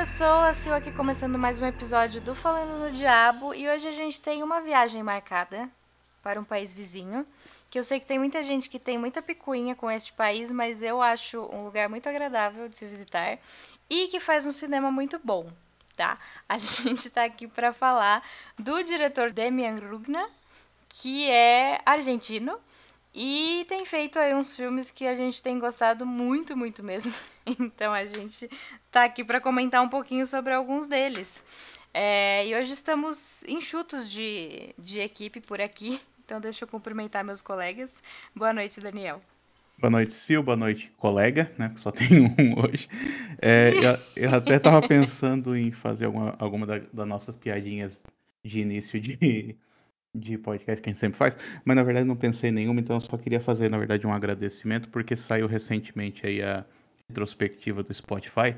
pessoas, Sil aqui começando mais um episódio do Falando no Diabo e hoje a gente tem uma viagem marcada para um país vizinho, que eu sei que tem muita gente que tem muita picuinha com este país, mas eu acho um lugar muito agradável de se visitar e que faz um cinema muito bom, tá? A gente está aqui para falar do diretor Demian Rugna, que é argentino e tem feito aí uns filmes que a gente tem gostado muito, muito mesmo. Então a gente tá aqui para comentar um pouquinho sobre alguns deles. É, e hoje estamos enxutos de, de equipe por aqui. Então deixa eu cumprimentar meus colegas. Boa noite, Daniel. Boa noite, Sil. Boa noite, colega, né? Só tem um hoje. É, eu, eu, até estava pensando em fazer alguma, alguma das da nossas piadinhas de início de, de podcast que a gente sempre faz, mas na verdade não pensei em nenhuma, então eu só queria fazer, na verdade, um agradecimento, porque saiu recentemente aí a retrospectiva do Spotify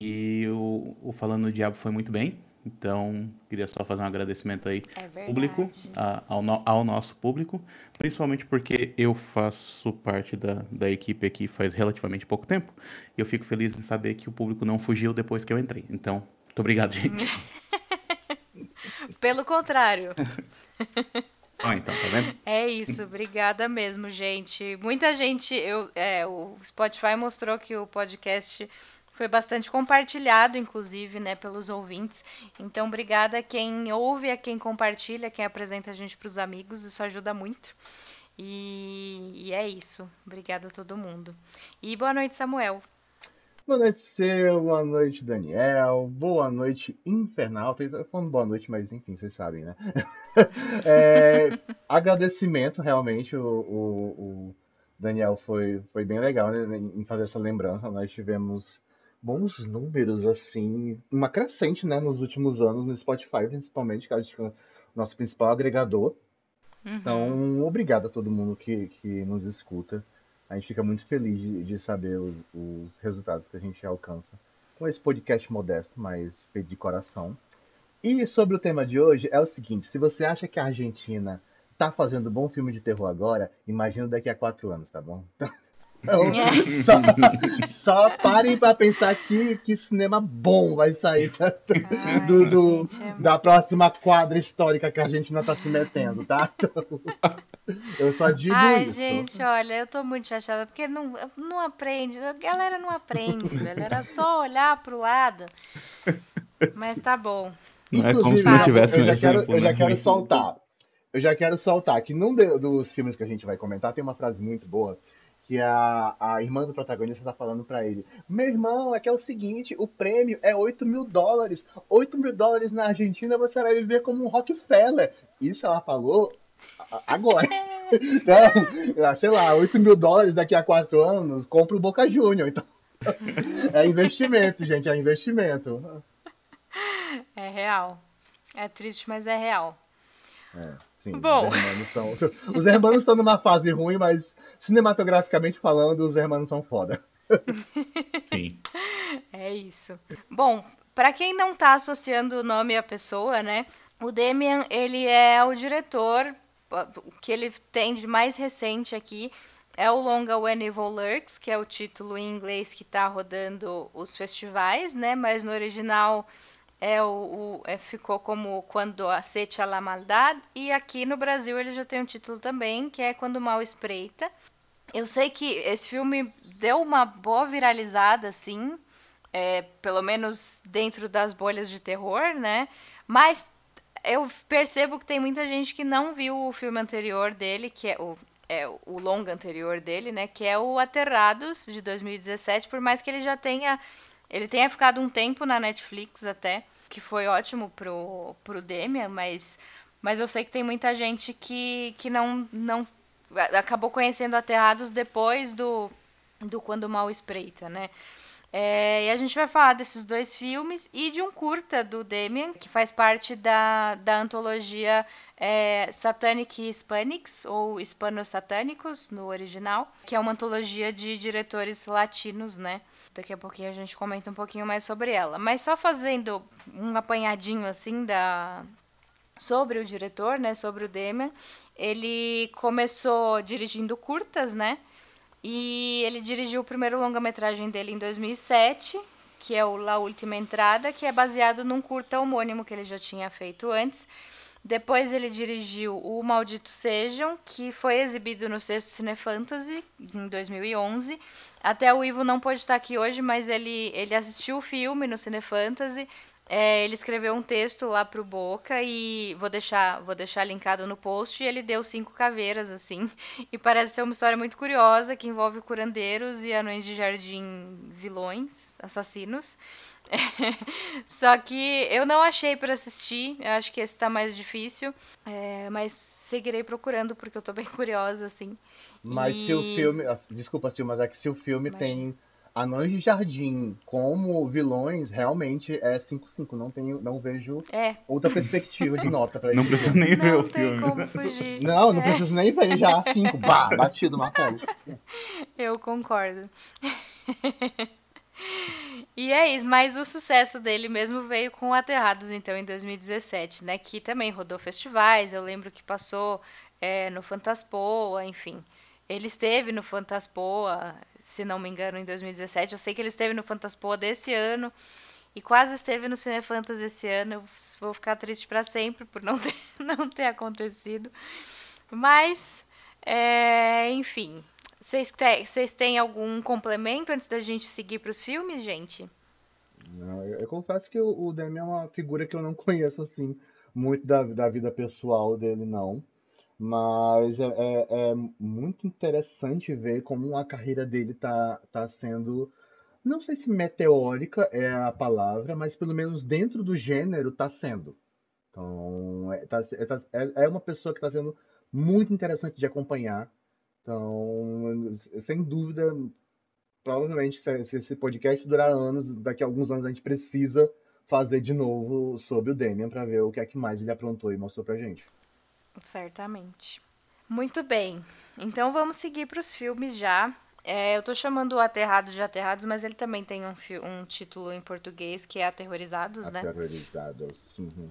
e o, o Falando do Diabo foi muito bem, então queria só fazer um agradecimento aí é público, a, ao, no, ao nosso público, principalmente porque eu faço parte da, da equipe aqui faz relativamente pouco tempo, e eu fico feliz em saber que o público não fugiu depois que eu entrei, então, muito obrigado, gente. Pelo contrário. Ah, então, tá vendo? É isso, obrigada mesmo, gente. Muita gente, eu, é, o Spotify mostrou que o podcast foi bastante compartilhado, inclusive, né, pelos ouvintes. Então, obrigada a quem ouve, a quem compartilha, quem apresenta a gente para os amigos, isso ajuda muito. E, e é isso. Obrigada a todo mundo. E boa noite, Samuel. Boa noite, Seu. Boa noite, Daniel. Boa noite, Infernal. Tô falando boa noite, mas enfim, vocês sabem, né? é, agradecimento, realmente. O, o, o, Daniel foi, foi bem legal né, em fazer essa lembrança. Nós tivemos bons números, assim, uma crescente, né, nos últimos anos, no Spotify, principalmente, que acho que é o nosso principal agregador. Uhum. Então, obrigado a todo mundo que, que nos escuta. A gente fica muito feliz de, de saber os, os, resultados que a gente alcança com esse podcast modesto, mas feito de coração. E sobre o tema de hoje é o seguinte: se você acha que a Argentina tá fazendo bom filme de terror agora, imagina daqui a quatro anos, tá bom? Então, é. só, só, parem para pensar que, que cinema bom vai sair tá? Ai, do, do gente, é da próxima quadra histórica que a Argentina tá se metendo, tá? Então, eu só digo Ai, isso. Ai, gente, olha, eu tô muito chateada, porque não, não aprende, a galera não aprende, velho. Era só olhar pro lado. Mas tá bom. Não é como se não tivesse eu já quero, eu já né? quero soltar. Eu já quero soltar que num dos filmes que a gente vai comentar tem uma frase muito boa que a, a irmã do protagonista tá falando para ele: Meu irmão, é que é o seguinte: o prêmio é 8 mil dólares. 8 mil dólares na Argentina você vai viver como um Rockefeller. Isso ela falou agora. Então, sei lá, 8 mil dólares daqui a 4 anos, compra o Boca Júnior. Então, é investimento, gente, é investimento. É real. É triste, mas é real. É, sim. Bom. Os hermanos, estão, os hermanos estão numa fase ruim, mas cinematograficamente falando, os hermanos são foda. Sim. É isso. Bom, para quem não tá associando o nome à pessoa, né? O Demian, ele é o diretor, o que ele tem de mais recente aqui é o longa When Evil Lurks, que é o título em inglês que está rodando os festivais, né? Mas no original é o, o é, ficou como Quando Aceite a la Maldade. E aqui no Brasil ele já tem um título também, que é Quando Mal Espreita. Eu sei que esse filme deu uma boa viralizada, assim, é, pelo menos dentro das bolhas de terror, né? Mas eu percebo que tem muita gente que não viu o filme anterior dele, que é o, é o longa anterior dele, né? Que é o Aterrados, de 2017, por mais que ele já tenha ele tenha ficado um tempo na Netflix até, que foi ótimo pro, pro Demian, mas, mas eu sei que tem muita gente que, que não, não acabou conhecendo Aterrados depois do, do Quando Mal Espreita, né? É, e a gente vai falar desses dois filmes e de um curta do Demian, que faz parte da, da antologia é, Satanic Hispanics, ou Hispanos Satânicos, no original, que é uma antologia de diretores latinos, né? Daqui a pouquinho a gente comenta um pouquinho mais sobre ela. Mas só fazendo um apanhadinho assim da sobre o diretor, né, sobre o Demian, ele começou dirigindo curtas, né? E ele dirigiu o primeiro longa-metragem dele em 2007, que é o La Última Entrada, que é baseado num curta homônimo que ele já tinha feito antes. Depois ele dirigiu O Maldito Sejam, que foi exibido no Sexto Cine Fantasy em 2011. Até o Ivo não pôde estar aqui hoje, mas ele, ele assistiu o filme no Cine Fantasy. É, ele escreveu um texto lá pro Boca e vou deixar, vou deixar linkado no post. E ele deu cinco caveiras, assim. E parece ser uma história muito curiosa que envolve curandeiros e anões de jardim vilões, assassinos. Só que eu não achei para assistir, eu acho que esse tá mais difícil, é, mas seguirei procurando porque eu tô bem curiosa, assim. Mas e... se o filme. Desculpa, Sil, mas é que se o filme Imagina. tem anões de jardim como vilões, realmente é 5-5. Não, tenho, não vejo é. outra perspectiva de nota pra Não precisa nem ver não o filme. Como fugir. Não, não é. preciso nem ver já 5. Bah, batido na tela. Eu concordo. E é isso, mas o sucesso dele mesmo veio com Aterrados, então, em 2017, né? Que também rodou festivais, eu lembro que passou é, no Fantaspoa, enfim. Ele esteve no Fantaspoa, se não me engano, em 2017. Eu sei que ele esteve no Fantaspoa desse ano e quase esteve no Cine Fantasy esse ano. Eu vou ficar triste para sempre por não ter, não ter acontecido. Mas, é, enfim, vocês, têm algum complemento antes da gente seguir para os filmes, gente? Não, eu, eu, confesso que o, o Demi é uma figura que eu não conheço assim muito da, da vida pessoal dele, não. Mas é, é, é, muito interessante ver como a carreira dele tá, tá sendo. Não sei se meteórica é a palavra, mas pelo menos dentro do gênero tá sendo. Então, é, tá, é, tá, é, é uma pessoa que está sendo muito interessante de acompanhar. Então, sem dúvida, provavelmente, se esse podcast durar anos, daqui a alguns anos a gente precisa fazer de novo sobre o Damian para ver o que é que mais ele aprontou e mostrou pra gente. Certamente. Muito bem. Então vamos seguir para os filmes já. É, eu tô chamando o Aterrados de Aterrados, mas ele também tem um, um título em português que é Aterrorizados, né? Aterrorizados. Uhum.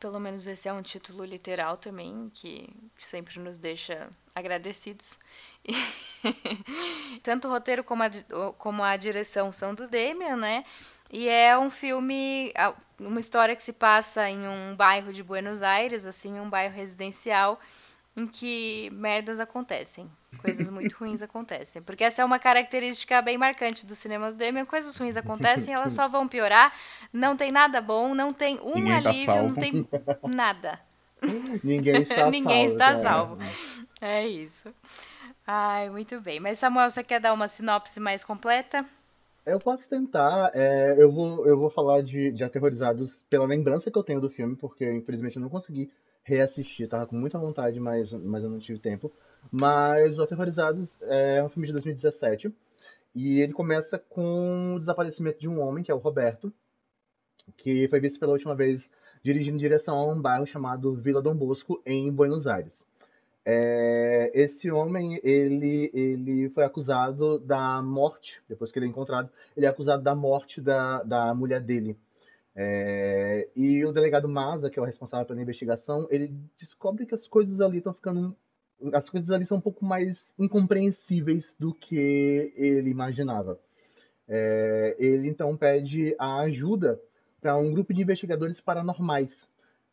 Pelo menos esse é um título literal também, que sempre nos deixa agradecidos. Tanto o roteiro como a, como a direção são do Demian, né? E é um filme, uma história que se passa em um bairro de Buenos Aires, assim, um bairro residencial, em que merdas acontecem. Coisas muito ruins acontecem. Porque essa é uma característica bem marcante do cinema do Demian. Coisas ruins acontecem, elas só vão piorar. Não tem nada bom, não tem um Ninguém tá alívio, tá não tem nada. Ninguém está Ninguém salvo. está né? salvo. É isso. Ai, muito bem. Mas Samuel, você quer dar uma sinopse mais completa? Eu posso tentar. É, eu, vou, eu vou falar de, de Aterrorizados pela lembrança que eu tenho do filme, porque infelizmente eu não consegui reassistir. Tava com muita vontade, mas, mas eu não tive tempo. Mas o Aterrorizados é um filme de 2017. E ele começa com o desaparecimento de um homem, que é o Roberto, que foi visto pela última vez dirigindo em direção a um bairro chamado Vila Dom Bosco, em Buenos Aires. É, esse homem, ele, ele foi acusado da morte, depois que ele é encontrado, ele é acusado da morte da, da mulher dele. É, e o delegado Maza, que é o responsável pela investigação, ele descobre que as coisas ali estão ficando. As coisas ali são um pouco mais incompreensíveis do que ele imaginava. É, ele então pede a ajuda para um grupo de investigadores paranormais.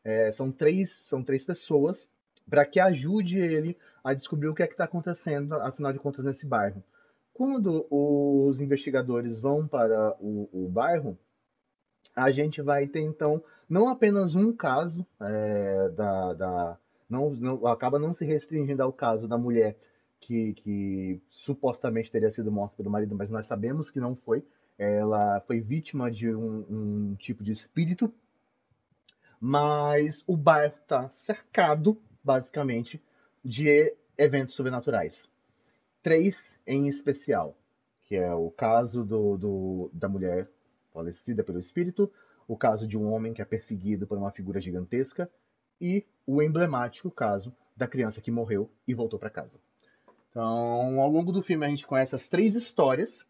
É, são, três, são três pessoas para que ajude ele a descobrir o que é que está acontecendo, afinal de contas, nesse bairro. Quando os investigadores vão para o, o bairro, a gente vai ter então não apenas um caso é, da, da não, não, acaba não se restringindo ao caso da mulher que, que supostamente teria sido morta pelo marido, mas nós sabemos que não foi. Ela foi vítima de um, um tipo de espírito, mas o bairro está cercado basicamente, de eventos sobrenaturais. Três em especial, que é o caso do, do, da mulher falecida pelo espírito, o caso de um homem que é perseguido por uma figura gigantesca e o emblemático caso da criança que morreu e voltou para casa. Então, ao longo do filme, a gente conhece as três histórias,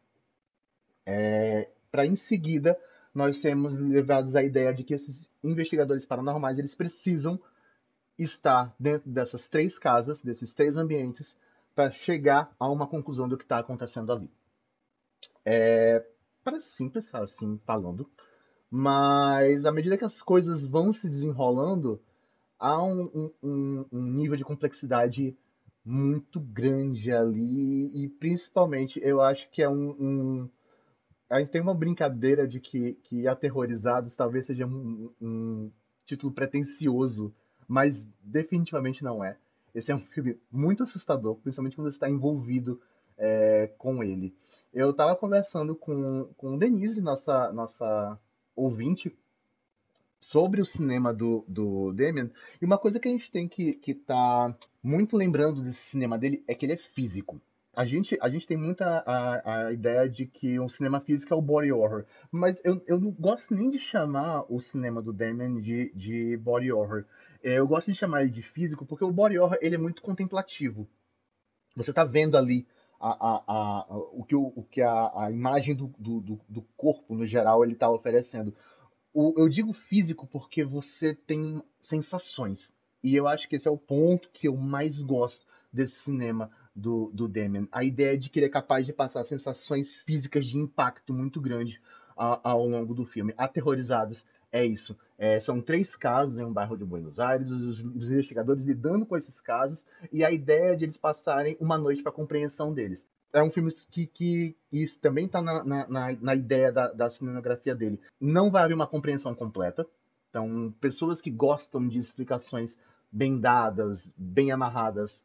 é, para em seguida nós sermos levados à ideia de que esses investigadores paranormais eles precisam estar dentro dessas três casas, desses três ambientes, para chegar a uma conclusão do que está acontecendo ali. É, parece simples, assim, falando. Mas à medida que as coisas vão se desenrolando, há um, um, um nível de complexidade muito grande ali. E principalmente, eu acho que é um, um a gente tem uma brincadeira de que, que Aterrorizados talvez seja um, um, título pretencioso, mas definitivamente não é. Esse é um filme muito assustador, principalmente quando você está envolvido é, com ele. Eu estava conversando com, com Denise, nossa, nossa ouvinte, sobre o cinema do, do Damien, e uma coisa que a gente tem que estar tá muito lembrando desse cinema dele é que ele é físico. A gente, a gente tem muita a, a ideia de que um cinema físico é o body horror, mas eu, eu não gosto nem de chamar o cinema do Damien de, de body horror. É, eu gosto de chamar ele de físico porque o body horror ele é muito contemplativo. Você está vendo ali a, a, a, o que, o, o que a, imagem do, do, do corpo, no geral, ele está oferecendo. O, eu digo físico porque você tem sensações. E eu acho que esse é o ponto que eu mais gosto desse cinema do, do Damien. A ideia de que ele é capaz de passar sensações físicas de impacto muito grande ao longo do filme. Aterrorizados é isso. É, são três casos em um bairro de Buenos Aires, os, os, investigadores lidando com esses casos e a ideia de eles passarem uma noite para a compreensão deles. É um filme que, que isso também está na, na, na, ideia da, da cinematografia dele. Não vai haver uma compreensão completa. Então, pessoas que gostam de explicações bem dadas, bem amarradas,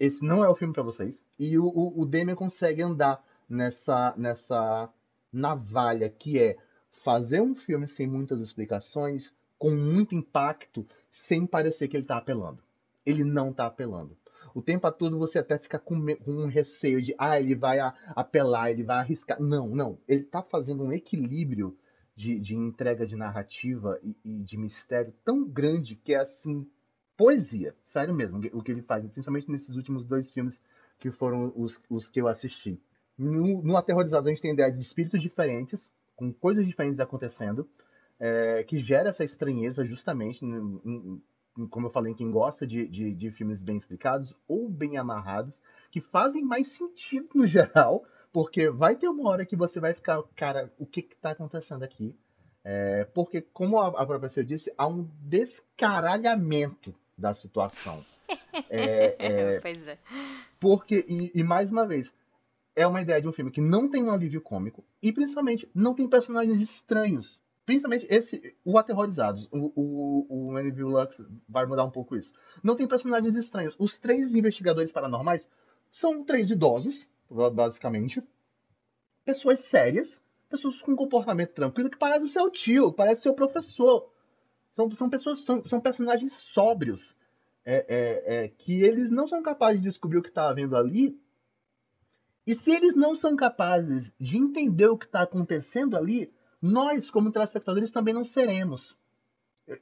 esse não é o filme para vocês. E o, o, o Damien consegue andar nessa, nessa navalha que é fazer um filme sem muitas explicações, com muito impacto, sem parecer que ele está apelando. Ele não está apelando. O tempo todo você até fica com, um receio de, ah, ele vai apelar, ele vai arriscar. Não, não. Ele está fazendo um equilíbrio de, de entrega de narrativa e, e, de mistério tão grande que é assim, poesia. Sério mesmo, o que ele faz, principalmente nesses últimos dois filmes que foram os, os que eu assisti. No, no Aterrorizado a gente tem ideia de espíritos diferentes, com coisas diferentes acontecendo, é, que gera essa estranheza justamente, em, em, como eu falei, em quem gosta de, de, de, filmes bem explicados ou bem amarrados, que fazem mais sentido no geral, porque vai ter uma hora que você vai ficar, cara, o que está acontecendo aqui? É, porque, como a, a própria disse, há um descaralhamento da situação. É, é, pois é. Porque, e, e mais uma vez, é uma ideia de um filme que não tem um alívio cômico e principalmente não tem personagens estranhos. Principalmente esse, o Aterrorizados, o, o, o Manville Lux vai mudar um pouco isso. Não tem personagens estranhos. Os três investigadores paranormais são três idosos, basicamente. Pessoas sérias, pessoas com comportamento tranquilo, que parecem ser o tio, parece ser o professor. São, são pessoas, são, são personagens sóbrios. É, é, é, que eles não são capazes de descobrir o que está havendo ali e se eles não são capazes de entender o que está acontecendo ali, nós, como telespectadores, também não seremos.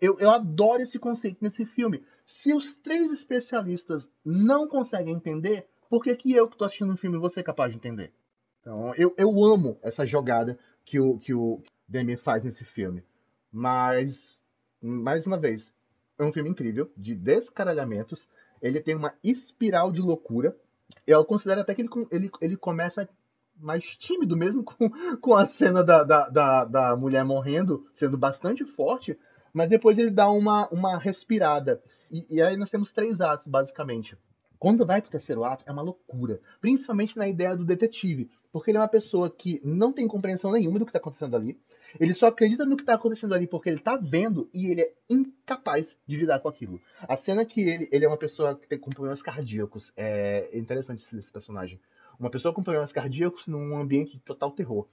Eu, eu, adoro esse conceito nesse filme. Se os três especialistas não conseguem entender, por que, que eu que estou assistindo um filme vou ser capaz de entender? Então, eu, eu amo essa jogada que o, que o Demi faz nesse filme. Mas, mais uma vez, é um filme incrível, de descaralhamentos. Ele tem uma espiral de loucura eu considero até que ele, ele, ele começa mais tímido mesmo com, com a cena da, da, da, da, mulher morrendo, sendo bastante forte, mas depois ele dá uma, uma respirada. E, e aí nós temos três atos, basicamente. Quando vai pro terceiro ato, é uma loucura. Principalmente na ideia do detetive. Porque ele é uma pessoa que não tem compreensão nenhuma do que está acontecendo ali. Ele só acredita no que está acontecendo ali porque ele está vendo e ele é incapaz de lidar com aquilo. A cena que ele, ele é uma pessoa que tem com problemas cardíacos. É interessante esse personagem. Uma pessoa com problemas cardíacos num ambiente de total terror.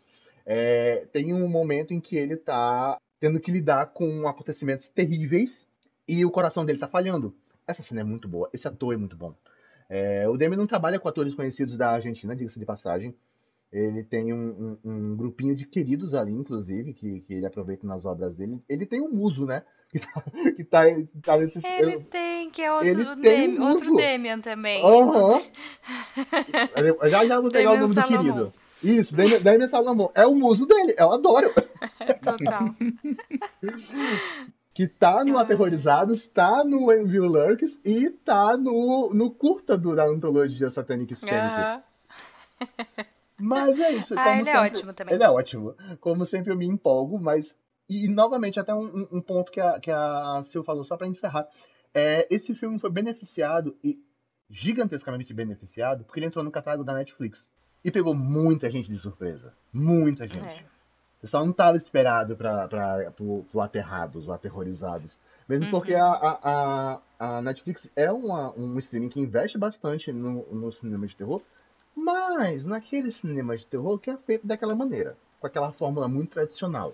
É, tem um momento em que ele está tendo que lidar com acontecimentos terríveis e o coração dele está falhando. Essa cena é muito boa. Esse ator é muito bom. É, o Demi não trabalha com atores conhecidos da Argentina, diga-se de passagem. Ele tem um, um, um, grupinho de queridos ali, inclusive, que, que ele aproveita nas obras dele. Ele tem um muso, né? Que tá, que tá, tá nesse Ele eu, tem, que é outro, ele Demi, um outro Demian também. Aham. Uhum. já já vou pegar o nome Salomão. do querido. Isso, Demian, Demian Salomão. É o muso dele, eu adoro. Total. Que tá no Aterrorizados, tá no Envil Lurks e tá no, no curta do, da antologia Satanic Spanic. Mas é isso. Ah, ele é sempre, ótimo também. Ele é ótimo. Como sempre eu me empolgo, mas. E novamente, até um, um ponto que a, que a Sil falou, só para encerrar. É, esse filme foi beneficiado e gigantescamente beneficiado porque ele entrou no catálogo da Netflix. E pegou muita gente de surpresa. Muita gente. É. O pessoal não estava esperado para o aterrados ou aterrorizados. Mesmo Uhum. porque a, a, a, a Netflix é uma, um streaming que investe bastante no, no cinema de terror, mas naquele cinema de terror que é feito daquela maneira, com aquela fórmula muito tradicional.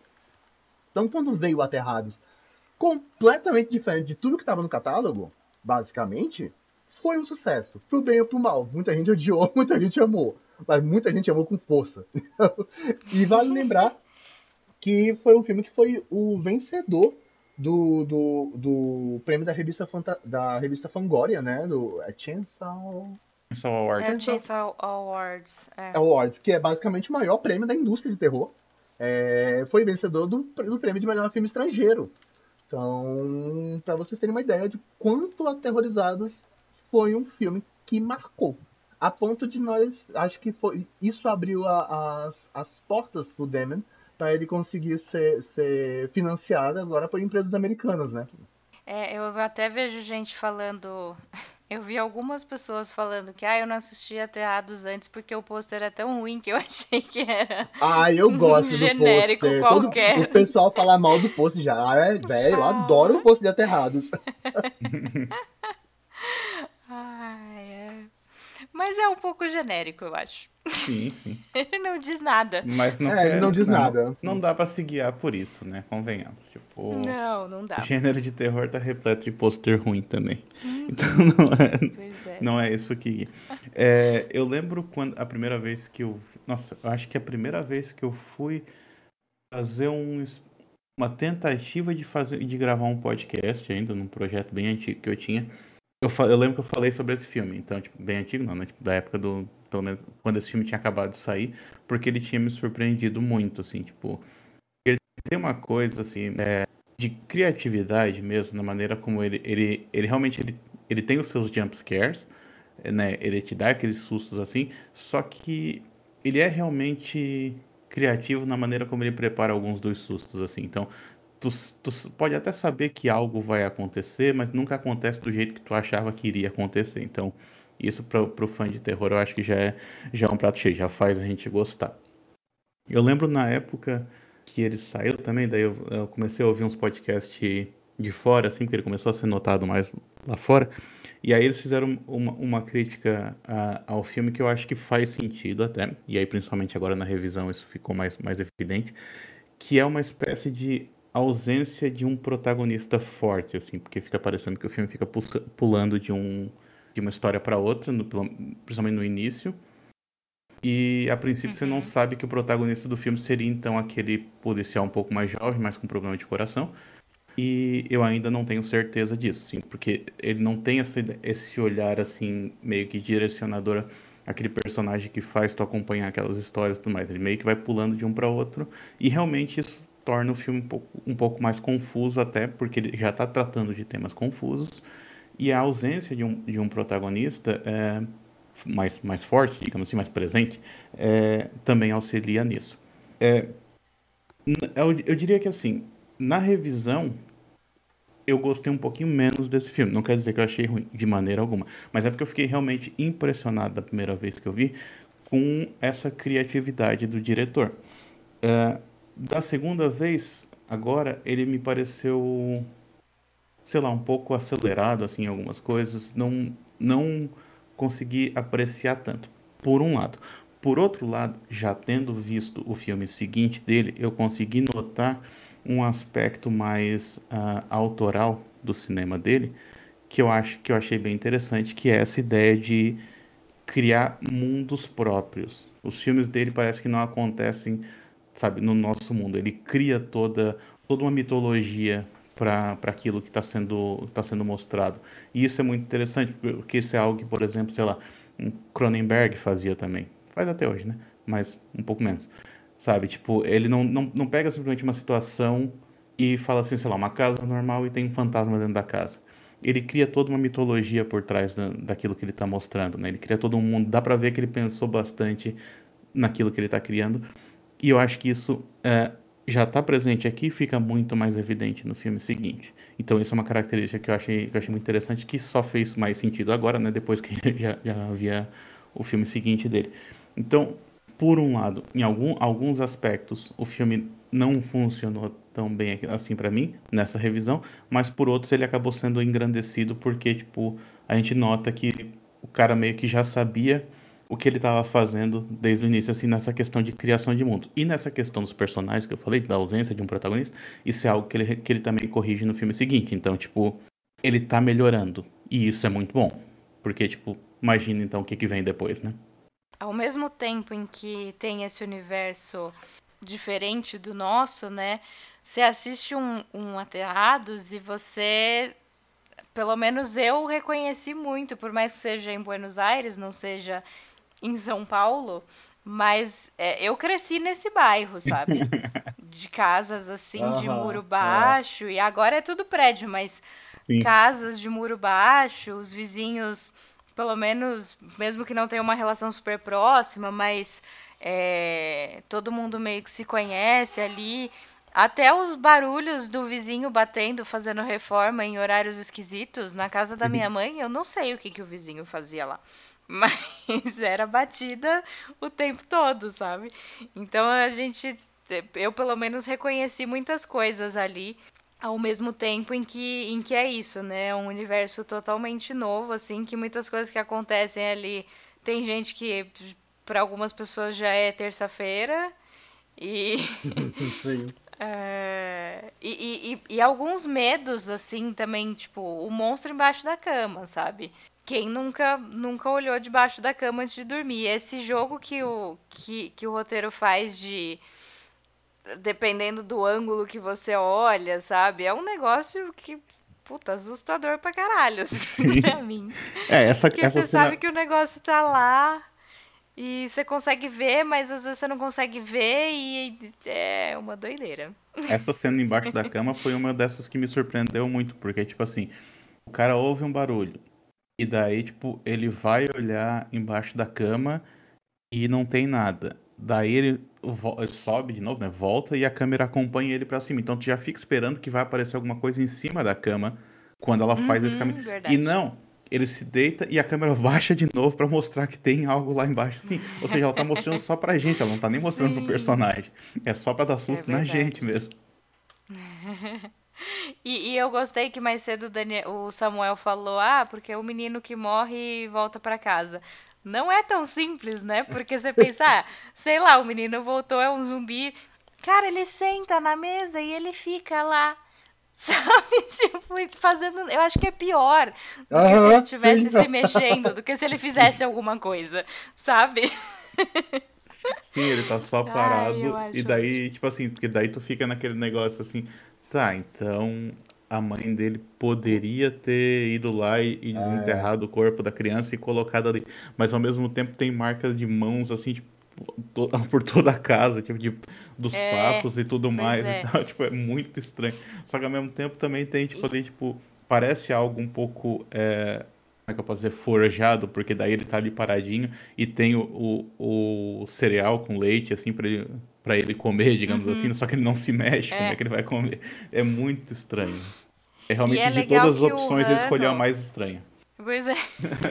Então, quando veio o Aterrados, completamente diferente de tudo que estava no catálogo, basicamente, foi um sucesso. Pro bem ou pro mal. Muita gente odiou, muita gente amou. Mas muita gente amou com força. e vale lembrar que foi um filme que foi o vencedor do, do, do prêmio da revista, Fanta da revista Fangoria, né? Do é Chainsaw Só o Award. É Chainsaw Awards. É. Awards, que é basicamente o maior prêmio da indústria de terror. É, foi vencedor do, do prêmio de melhor filme estrangeiro. Então, para vocês terem uma ideia de quanto Aterrorizados foi um filme que marcou. A ponto de nós, acho que foi isso abriu a- as, as portas pro Damon para ele conseguir ser, ser financiado agora por empresas americanas, né? É, eu até vejo gente falando. Eu vi algumas pessoas falando que ah, eu não assistia Aterrados antes porque o pôster é tão ruim que eu achei que era. Ah, eu gosto do Genérico pôster. qualquer. Todo, o pessoal fala mal do pôster já. Ah, é, velho, eu adoro o pôster de Aterrados. Ai. Mas é um pouco genérico, eu acho. Sim, sim. Ele não diz nada. Mas não, É, ele não diz nada. Não dá pra se guiar por isso, né? Convenhamos. Tipo, Não, não dá. o gênero de terror tá repleto de pôster ruim também. Então não é, Pois é. não é isso que. É, eu lembro quando a primeira vez que eu. Nossa, eu acho que a primeira vez que eu fui fazer um, uma tentativa de fazer de gravar um podcast ainda num projeto bem antigo que eu tinha. Eu, eu lembro que eu falei sobre esse filme, então, tipo, bem antigo não, né? Tipo, da época do. Pelo menos quando esse filme tinha acabado de sair, porque ele tinha me surpreendido muito, assim, tipo. Ele tem uma coisa, assim, é, de criatividade mesmo, na maneira como ele. Ele, ele realmente ele, ele tem os seus jump scares, né? Ele te dá aqueles sustos assim, só que ele é realmente criativo na maneira como ele prepara alguns dos sustos, assim. Então, tu, tu pode até saber que algo vai acontecer, mas nunca acontece do jeito que tu achava que iria acontecer. Então, isso para o fã de terror eu acho que já é, já é um prato cheio, já faz a gente gostar. Eu lembro na época que ele saiu também, daí eu, eu comecei a ouvir uns podcasts de fora, assim, porque ele começou a ser notado mais lá fora. E aí eles fizeram uma, uma crítica a- ao filme que eu acho que faz sentido até, e aí principalmente agora na revisão isso ficou mais, mais evidente, que é uma espécie de ausência de um protagonista forte, assim, porque fica parecendo que o filme fica pulando de, um, de uma história para outra, no- principalmente no início, e a princípio você não sabe que o protagonista do filme seria então aquele policial um pouco mais jovem, mas com problema de coração. E eu ainda não tenho certeza disso, sim, porque ele não tem essa, esse olhar assim, meio que direcionador aquele personagem que faz tu acompanhar aquelas histórias e tudo mais. Ele meio que vai pulando de um para outro e realmente isso torna o filme um pouco, um pouco mais confuso até, porque ele já está tratando de temas confusos e a ausência de um, de um protagonista é, mais, mais forte, digamos assim, mais presente, é, também auxilia nisso. É, eu, eu diria que assim, na revisão, eu gostei um pouquinho menos desse filme. Não quer dizer que eu achei ruim de maneira alguma, mas é porque eu fiquei realmente impressionado da primeira vez que eu vi com essa criatividade do diretor. É, da segunda vez, agora, ele me pareceu, sei lá, um pouco acelerado assim, algumas coisas. Não, não consegui apreciar tanto, por um lado. Por outro lado, já tendo visto o filme seguinte dele, eu consegui notar um aspecto mais ah, autoral do cinema dele, que eu acho que eu achei bem interessante, que é essa ideia de criar mundos próprios. Os filmes dele parece que não acontecem, sabe, no nosso mundo. Ele cria toda toda uma mitologia para aquilo que está sendo tá sendo mostrado. E isso é muito interessante, porque isso é algo que, por exemplo, sei lá, Cronenberg fazia também. Faz até hoje, né? Mas um pouco menos. Sabe? Tipo, ele não, não, não pega simplesmente uma situação e fala assim, sei lá, uma casa normal e tem um fantasma dentro da casa. Ele cria toda uma mitologia por trás da, daquilo que ele está mostrando, né? Ele cria todo um mundo. Dá para ver que ele pensou bastante naquilo que ele está criando. E eu acho que isso é, já está presente aqui e fica muito mais evidente no filme seguinte. Então isso é uma característica que eu achei, que eu achei muito interessante, que só fez mais sentido agora, né? Depois que já, já havia o filme seguinte dele. Então, por um lado, em algum, alguns aspectos, o filme não funcionou tão bem assim para mim nessa revisão, mas por outros ele acabou sendo engrandecido porque tipo a gente nota que o cara meio que já sabia o que ele estava fazendo desde o início, assim, nessa questão de criação de mundo. E nessa questão dos personagens que eu falei, da ausência de um protagonista, isso é algo que ele, que ele também corrige no filme seguinte. Então, tipo, ele tá melhorando. E isso é muito bom. Porque, tipo, imagina então o que, que vem depois, né? Ao mesmo tempo em que tem esse universo diferente do nosso, né? Você assiste um, um Aterrados e você pelo menos eu reconheci muito, por mais que seja em Buenos Aires, não seja em São Paulo, mas é, eu cresci nesse bairro, sabe? De casas assim, uhum, de muro é. baixo, é. e agora é tudo prédio, mas Sim. casas de muro baixo, os vizinhos, pelo menos, mesmo que não tenha uma relação super próxima, mas é, todo mundo meio que se conhece ali. Até os barulhos do vizinho batendo, fazendo reforma em horários esquisitos. Na casa Sim. da minha mãe, eu não sei o que, que o vizinho fazia lá. Mas era batida o tempo todo, sabe? Então a gente. Eu pelo menos reconheci muitas coisas ali. Ao mesmo tempo em que, em que é isso, né? É um universo totalmente novo, assim, que muitas coisas que acontecem ali. Tem gente que, para algumas pessoas, já é terça-feira. E. Sim. É, e, e, e, alguns medos, assim, também, tipo, o monstro embaixo da cama, sabe? Quem nunca, nunca olhou debaixo da cama antes de dormir? Esse jogo que o, que, que o roteiro faz de. Dependendo do ângulo que você olha, sabe? É um negócio que puta, assustador pra caralho, assim, Sim. pra mim. É, essa, Porque essa você cena... sabe que o negócio tá lá e você consegue ver, mas às vezes você não consegue ver e é uma doideira. Essa cena embaixo da cama foi uma dessas que me surpreendeu muito, porque, tipo assim, o cara ouve um barulho. E daí, tipo, ele vai olhar embaixo da cama e não tem nada. Daí ele, sobe de novo, né? Volta e a câmera acompanha ele para cima. Então tu já fica esperando que vai aparecer alguma coisa em cima da cama quando ela faz uhum, esse caminho. Verdade. E não, ele se deita e a câmera baixa de novo para mostrar que tem algo lá embaixo, sim. Ou seja, ela tá mostrando só pra gente, ela não tá nem mostrando sim. pro personagem. É só pra dar susto é na gente mesmo. e, e, eu gostei que mais cedo o, Daniel, o Samuel falou: ah, porque é o menino que morre e volta para casa. Não é tão simples, né? Porque você pensa, ah, sei lá, o menino voltou, é um zumbi. Cara, ele senta na mesa e ele fica lá Sabe? Tipo, fazendo. Eu acho que é pior do que se ele tivesse se mexendo, do que se ele fizesse sim. alguma coisa, sabe? Sim, ele tá só parado. Ai, e daí, ótimo. tipo assim, porque daí tu fica naquele negócio assim, tá, então a mãe dele poderia ter ido lá e, e é. desenterrado é. o corpo da criança e colocado ali. Mas ao mesmo tempo tem marcas de mãos assim, tipo, por toda a casa, tipo, de, dos é, passos e tudo mais. É. Então, tipo, é muito estranho. Só que ao mesmo tempo também tem, tipo, ali, tipo, parece algo um pouco. É, como é que eu posso dizer? Forjado, porque daí ele tá ali paradinho e tem o, o, o cereal com leite, assim, pra ele, pra ele comer, digamos uhum. assim, só que ele não se mexe, é. como é que ele vai comer? É muito estranho. É realmente é de todas as opções ele escolheu a mais estranha. Pois é.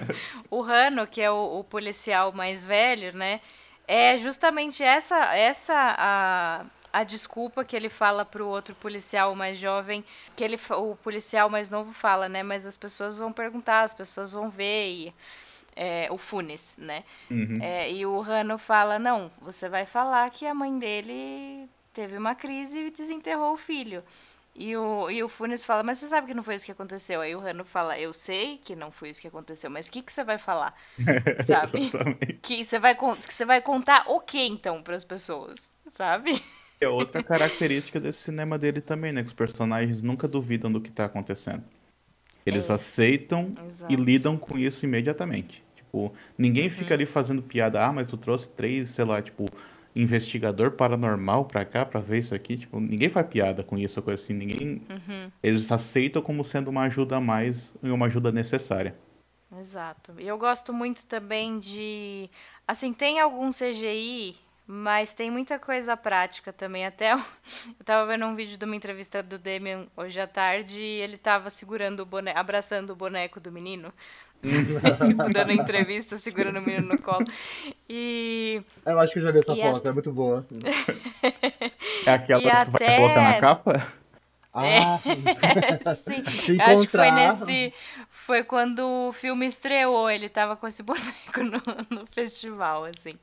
o Rano, que é o, o policial mais velho, né? É justamente essa essa a, a desculpa que ele fala para o outro policial mais jovem, que ele o policial mais novo fala, né? Mas as pessoas vão perguntar, as pessoas vão ver e é, o Funes, né? Uhum. É, e o Rano fala, não, você vai falar que a mãe dele teve uma crise e desenterrou o filho. E o, e o Funes fala, mas você sabe que não foi isso que aconteceu. Aí o Rano fala, eu sei que não foi isso que aconteceu, mas o que, que você vai falar? sabe? Exatamente. Que você vai, que você vai contar o que então para as pessoas, sabe? É outra característica desse cinema dele também, né? Que os personagens nunca duvidam do que está acontecendo. Eles é. aceitam Exato. e lidam com isso imediatamente. Tipo, ninguém uhum. fica ali fazendo piada, ah, mas tu trouxe três, sei lá, tipo, investigador paranormal pra cá pra ver isso aqui. Tipo, ninguém faz piada com isso, coisa assim. Ninguém. Uhum. Eles aceitam como sendo uma ajuda a mais e uma ajuda necessária. Exato. E eu gosto muito também de. Assim, tem algum CGI, mas tem muita coisa prática também. Até eu, eu tava vendo um vídeo de uma entrevista do Demian hoje à tarde e ele tava segurando o boneco, abraçando o boneco do menino. Tipo, dando entrevista, segurando o menino no colo. E. Eu acho que eu já vi essa foto, a... é muito boa. é aquela e que até... vai colocar na capa? Ah, é, sim. Acho que foi nesse. Foi quando o filme estreou, ele tava com esse boneco no, no festival, assim.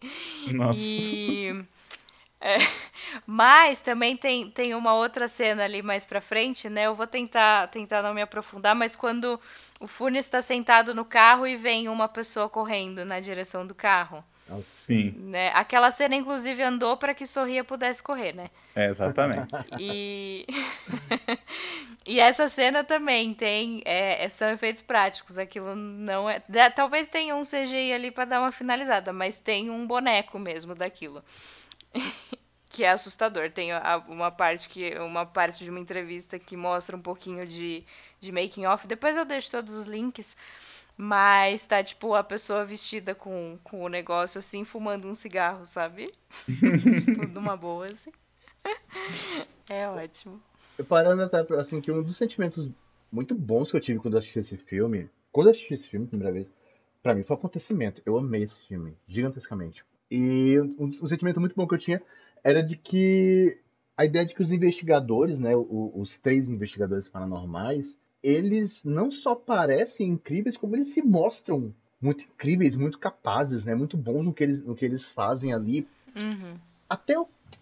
Nossa. E. É, mas também tem, tem uma outra cena ali mais pra frente, né? Eu vou tentar, tentar não me aprofundar, mas quando o Funes está sentado no carro e vem uma pessoa correndo na direção do carro. Sim. Né? Aquela cena, inclusive, andou para que Sorria pudesse correr, né? É, exatamente. E... e essa cena também tem. É, são efeitos práticos. Aquilo não é. Talvez tenha um CGI ali para dar uma finalizada, mas tem um boneco mesmo daquilo. que é assustador. Tem uma parte que uma parte de uma entrevista que mostra um pouquinho de, de making off. Depois eu deixo todos os links. Mas tá, tipo, a pessoa vestida com, com o negócio, assim, fumando um cigarro, sabe? tipo, numa boa, assim. é ótimo. Eu parando até, assim, que um dos sentimentos muito bons que eu tive quando assisti esse filme, quando assisti esse filme, primeira vez, pra mim foi um acontecimento. Eu amei esse filme, gigantescamente. E um, um sentimento muito bom que eu tinha era de que a ideia de que os investigadores, né, os, os três investigadores paranormais, eles não só parecem incríveis, como eles se mostram muito incríveis, muito capazes, né? Muito bons no que eles, no que eles fazem ali. Uhum. Até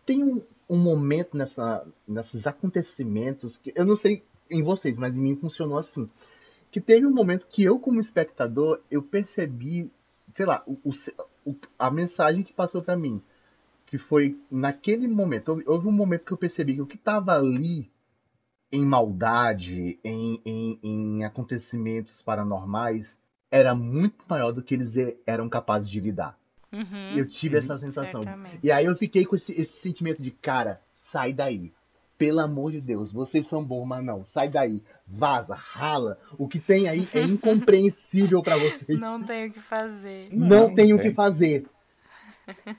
tem um, um, momento nessa, nesses acontecimentos que eu não sei em vocês, mas em mim funcionou assim. Que teve um momento que eu, como espectador, eu percebi, sei lá, o, o, a mensagem que passou para mim. Que foi naquele momento, houve, um momento que eu percebi que o que estava ali em maldade, em, em, em acontecimentos paranormais, era muito maior do que eles eram capazes de lidar. Uhum, eu tive essa sensação. Certamente. E aí eu fiquei com esse, esse sentimento de, cara, sai daí. Pelo amor de Deus, vocês são bons, mas não. Sai daí. Vaza, rala. O que tem aí é incompreensível para vocês. Não tem o que fazer. Não, não tem o que fazer.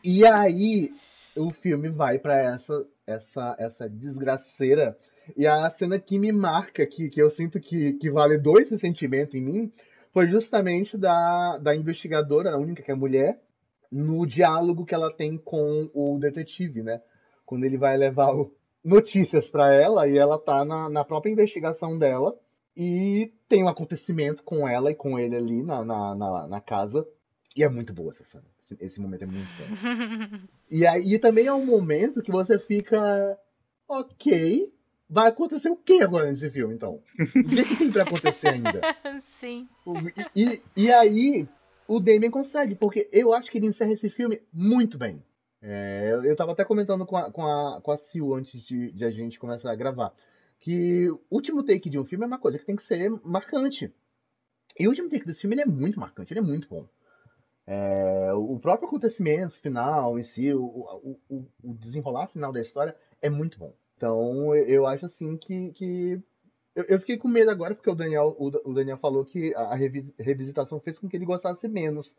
E aí o filme vai para essa essa essa desgraceira e a cena que me marca, que, que eu sinto que, que validou esse sentimento em mim, foi justamente da, da investigadora, a única que é mulher, no diálogo que ela tem com o detetive, né? Quando ele vai levar notícias para ela e ela tá na, na própria investigação dela e tem um acontecimento com ela e com ele ali na, na, na, na casa. E é muito boa essa cena. Esse, momento é muito bom. e aí também é um momento que você fica. Ok, vai acontecer o que agora nesse filme, então? O que, que tem pra acontecer ainda? Sim. E, e, e, aí, o Damien consegue, porque eu acho que ele encerra esse filme muito bem. É, eu tava até comentando com a, com a, com a Sil antes de, de a gente começar a gravar, que o último take de um filme é uma coisa que tem que ser marcante. E o último take desse filme é muito marcante, ele é muito bom. É, o próprio acontecimento final em si, o, o, o desenrolar final da história é muito bom. Então, eu acho assim que. que... Eu, eu fiquei com medo agora, porque o Daniel, o, Daniel falou que a revisitação fez com que ele gostasse menos.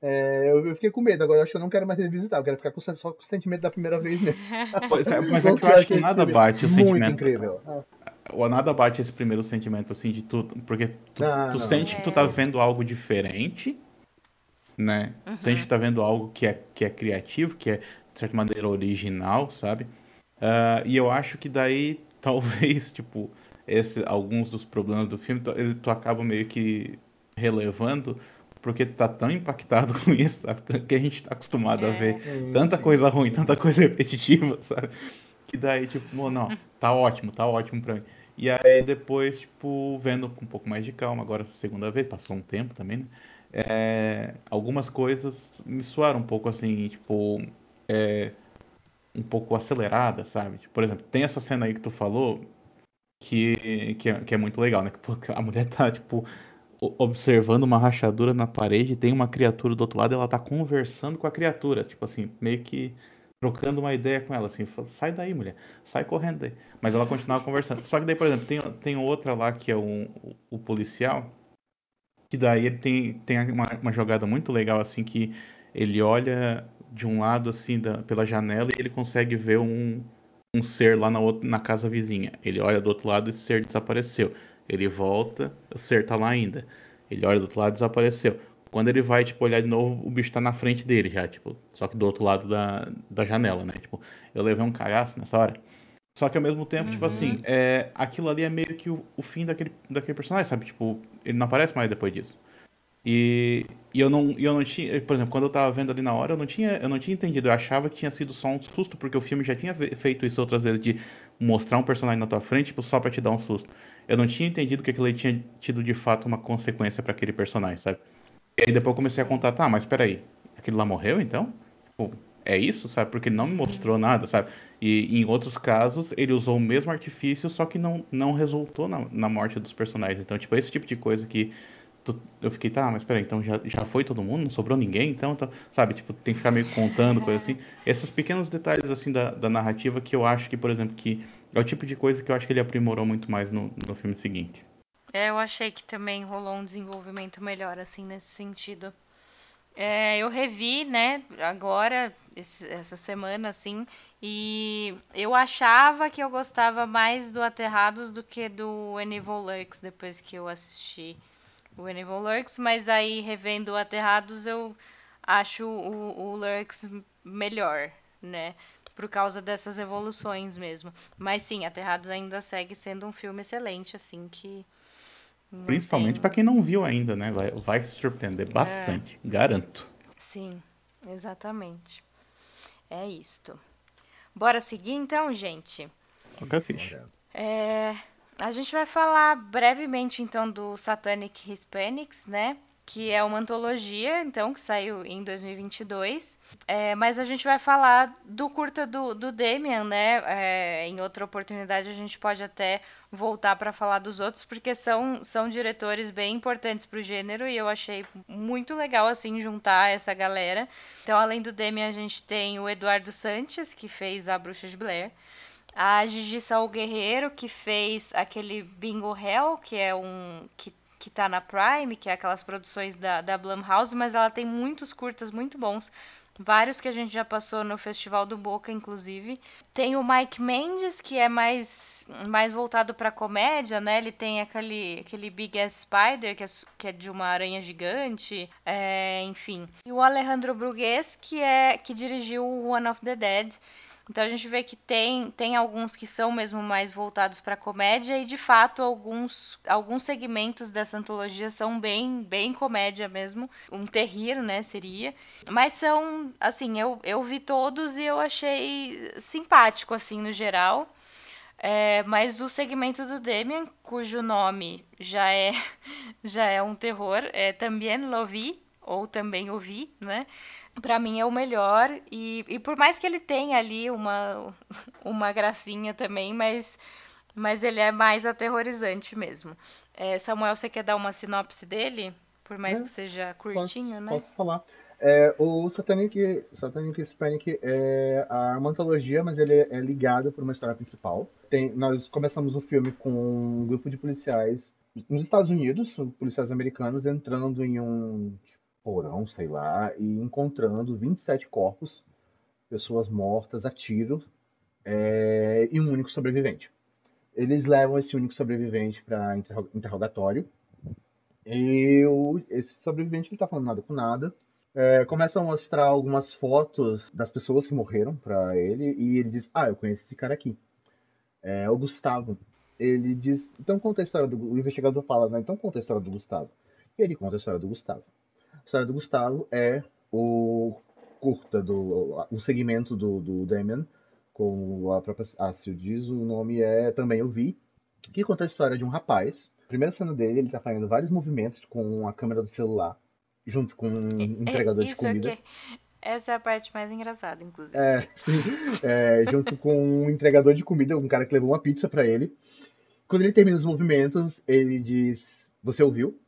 É, eu, fiquei com medo, agora eu acho que eu não quero mais revisitar, eu quero ficar com, só com o sentimento da primeira vez mesmo. Pois é, mas é que eu acho que nada bate o sentimento. Muito incrível. Ou nada bate esse primeiro sentimento, assim, de tudo. Porque tu, ah, tu sente que tu tá é. vendo algo diferente, né? Uhum. Sente que tá vendo algo que é, que é criativo, que é, de certa maneira, original, sabe? Uh, e eu acho que daí, talvez, tipo, esse, alguns dos problemas do filme, tu, ele, tu acaba meio que relevando, porque tu tá tão impactado com isso, sabe? Que a gente tá acostumado é. a ver tanta coisa ruim, tanta coisa repetitiva, sabe? Que daí, tipo, não, não, tá ótimo, tá ótimo pra mim. E aí depois, tipo, vendo com um pouco mais de calma, agora segunda vez, passou um tempo também, né? É, algumas coisas me soaram um pouco assim, tipo, é, um pouco acelerada, sabe? Por exemplo, tem essa cena aí que tu falou que, que, é, que é muito legal, né? Que a mulher tá, tipo, observando uma rachadura na parede, tem uma criatura do outro lado, ela tá conversando com a criatura, tipo assim, meio que trocando uma ideia com ela, assim, sai daí, mulher, sai correndo daí. Mas ela continuava conversando. Só que daí, por exemplo, tem, tem outra lá que é o, o policial, Que daí ele tem, tem uma, uma jogada muito legal, assim, que ele olha de um lado, assim, da, pela janela e ele consegue ver um, um ser lá na, outra, na casa vizinha. Ele olha do outro lado e esse ser desapareceu. Ele volta, o ser tá lá ainda. Ele olha do outro lado e desapareceu. Quando ele vai, tipo, olhar de novo, o bicho tá na frente dele já, tipo, só que do outro lado da, da janela, né? Tipo, eu levei um cagaço nessa hora. Só que ao mesmo tempo, tipo uhum. tipo assim, é, aquilo ali é meio que o, o, fim daquele, daquele personagem, sabe? Tipo, ele não aparece mais depois disso. E, e eu, não, eu não tinha, por exemplo, quando eu tava vendo ali na hora, eu não tinha, eu não tinha entendido. Eu achava que tinha sido só um susto, porque o filme já tinha feito isso outras vezes, de mostrar um personagem na tua frente, tipo, só pra te dar um susto. Eu não tinha entendido que aquilo ali tinha tido de fato uma consequência para aquele personagem, sabe? E aí depois eu comecei a contar, tá, mas peraí, aquele lá morreu então? Tipo, é isso, sabe? Porque ele não me mostrou nada, sabe? E em outros casos, ele usou o mesmo artifício, só que não, não resultou na, na morte dos personagens. Então, tipo, esse tipo de coisa que tu, eu fiquei, tá, mas peraí, então já, já foi todo mundo? Não sobrou ninguém? Então, tá, sabe? Tipo, tem que ficar meio contando, coisa assim. Esses pequenos detalhes, assim, da, da narrativa que eu acho que, por exemplo, que é o tipo de coisa que eu acho que ele aprimorou muito mais no, no filme seguinte. É, eu achei que também rolou um desenvolvimento melhor, assim, nesse sentido. É, eu revi, né, agora, esse, essa semana, assim, e eu achava que eu gostava mais do Aterrados do que do Evil Lurks depois que eu assisti o Evil Lurks, mas aí revendo o Aterrados eu acho o, o Lurks melhor, né? Por causa dessas evoluções mesmo. Mas sim, Aterrados ainda segue sendo um filme excelente, assim, que Principalmente para quem não viu ainda, né? Vai, vai se surpreender bastante, é. garanto. Sim, exatamente. É isto. Bora seguir então, gente? Ok, ficha. É, a gente vai falar brevemente então do Satanic Hispanics, né? que é uma antologia, então, que saiu em 2022. É, mas a gente vai falar do curta do, do Damian, né? É, em outra oportunidade a gente pode até voltar para falar dos outros, porque são, são diretores bem importantes para o gênero e eu achei muito legal, assim, juntar essa galera. Então, além do Damian, a gente tem o Eduardo Sanches, que fez A Bruxa de Blair. A Gigi Saul Guerreiro, que fez aquele Bingo Hell, que é um... que que tá na Prime, que é aquelas produções da, da Blumhouse, mas ela tem muitos curtas muito bons. Vários que a gente já passou no Festival do Boca, inclusive. Tem o Mike Mendes, que é mais, mais voltado para comédia, né? Ele tem aquele, aquele Big Ass Spider, que é, que é de uma aranha gigante, é, enfim. E o Alejandro Brugues, que, é, que dirigiu One of the Dead, então a gente vê que tem, tem alguns que são mesmo mais voltados para comédia e de fato alguns, alguns segmentos dessa antologia são bem bem comédia mesmo, um terrir, né, seria. Mas são assim, eu, eu vi todos e eu achei simpático assim no geral. É, mas o segmento do Demian, cujo nome já é já é um terror, é também Lovi ou também ouvi, né? Para mim é o melhor e, e por mais que ele tenha ali uma uma gracinha também, mas mas ele é mais aterrorizante mesmo. É, Samuel, você quer dar uma sinopse dele? Por mais é, que seja curtinho, posso, né? Posso falar. É, o Satanic, Satanic Hispanic é uma antologia, mas ele é ligado por uma história principal. Tem, nós começamos o filme com um grupo de policiais nos Estados Unidos, policiais americanos, entrando em um porão, sei lá, e encontrando 27 corpos, pessoas mortas a tiro, é, e um único sobrevivente. Eles levam esse único sobrevivente para interro interrogatório, e o, esse sobrevivente não está falando nada com nada. É, começa a mostrar algumas fotos das pessoas que morreram para ele, e ele diz: Ah, eu conheço esse cara aqui. É o Gustavo. Ele diz: Então conta a história do. O investigador fala: né, Então conta a história do Gustavo. E ele conta a história do Gustavo. A história do Gustavo é o curta, do, o segmento do, do Damien, como a própria Astrid diz, o nome é Também Eu Vi, que conta a história de um rapaz. A primeira cena dele, ele está fazendo vários movimentos com a câmera do celular, junto com um entregador de comida. Aqui. Essa é a parte mais engraçada, inclusive. É, sim. É, junto com um entregador de comida, um cara que levou uma pizza para ele. Quando ele termina os movimentos, ele diz: Você ouviu?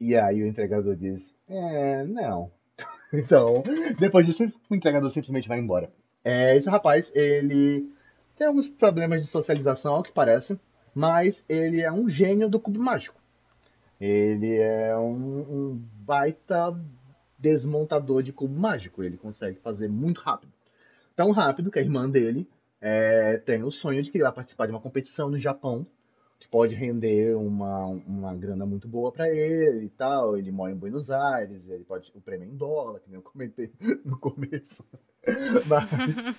E aí o entregador diz: É, não. então, depois disso, o entregador simplesmente vai embora. É, esse rapaz, ele tem alguns problemas de socialização, ao que parece, mas ele é um gênio do cubo mágico. Ele é um, um baita desmontador de cubo mágico. Ele consegue fazer muito rápido. Tão rápido que a irmã dele é, tem o sonho de que ele vai participar de uma competição no Japão que pode render uma, uma grana muito boa para ele e tal. Ele mora em Buenos Aires, ele pode o prêmio é em dólar, que nem eu comentei no começo. Mas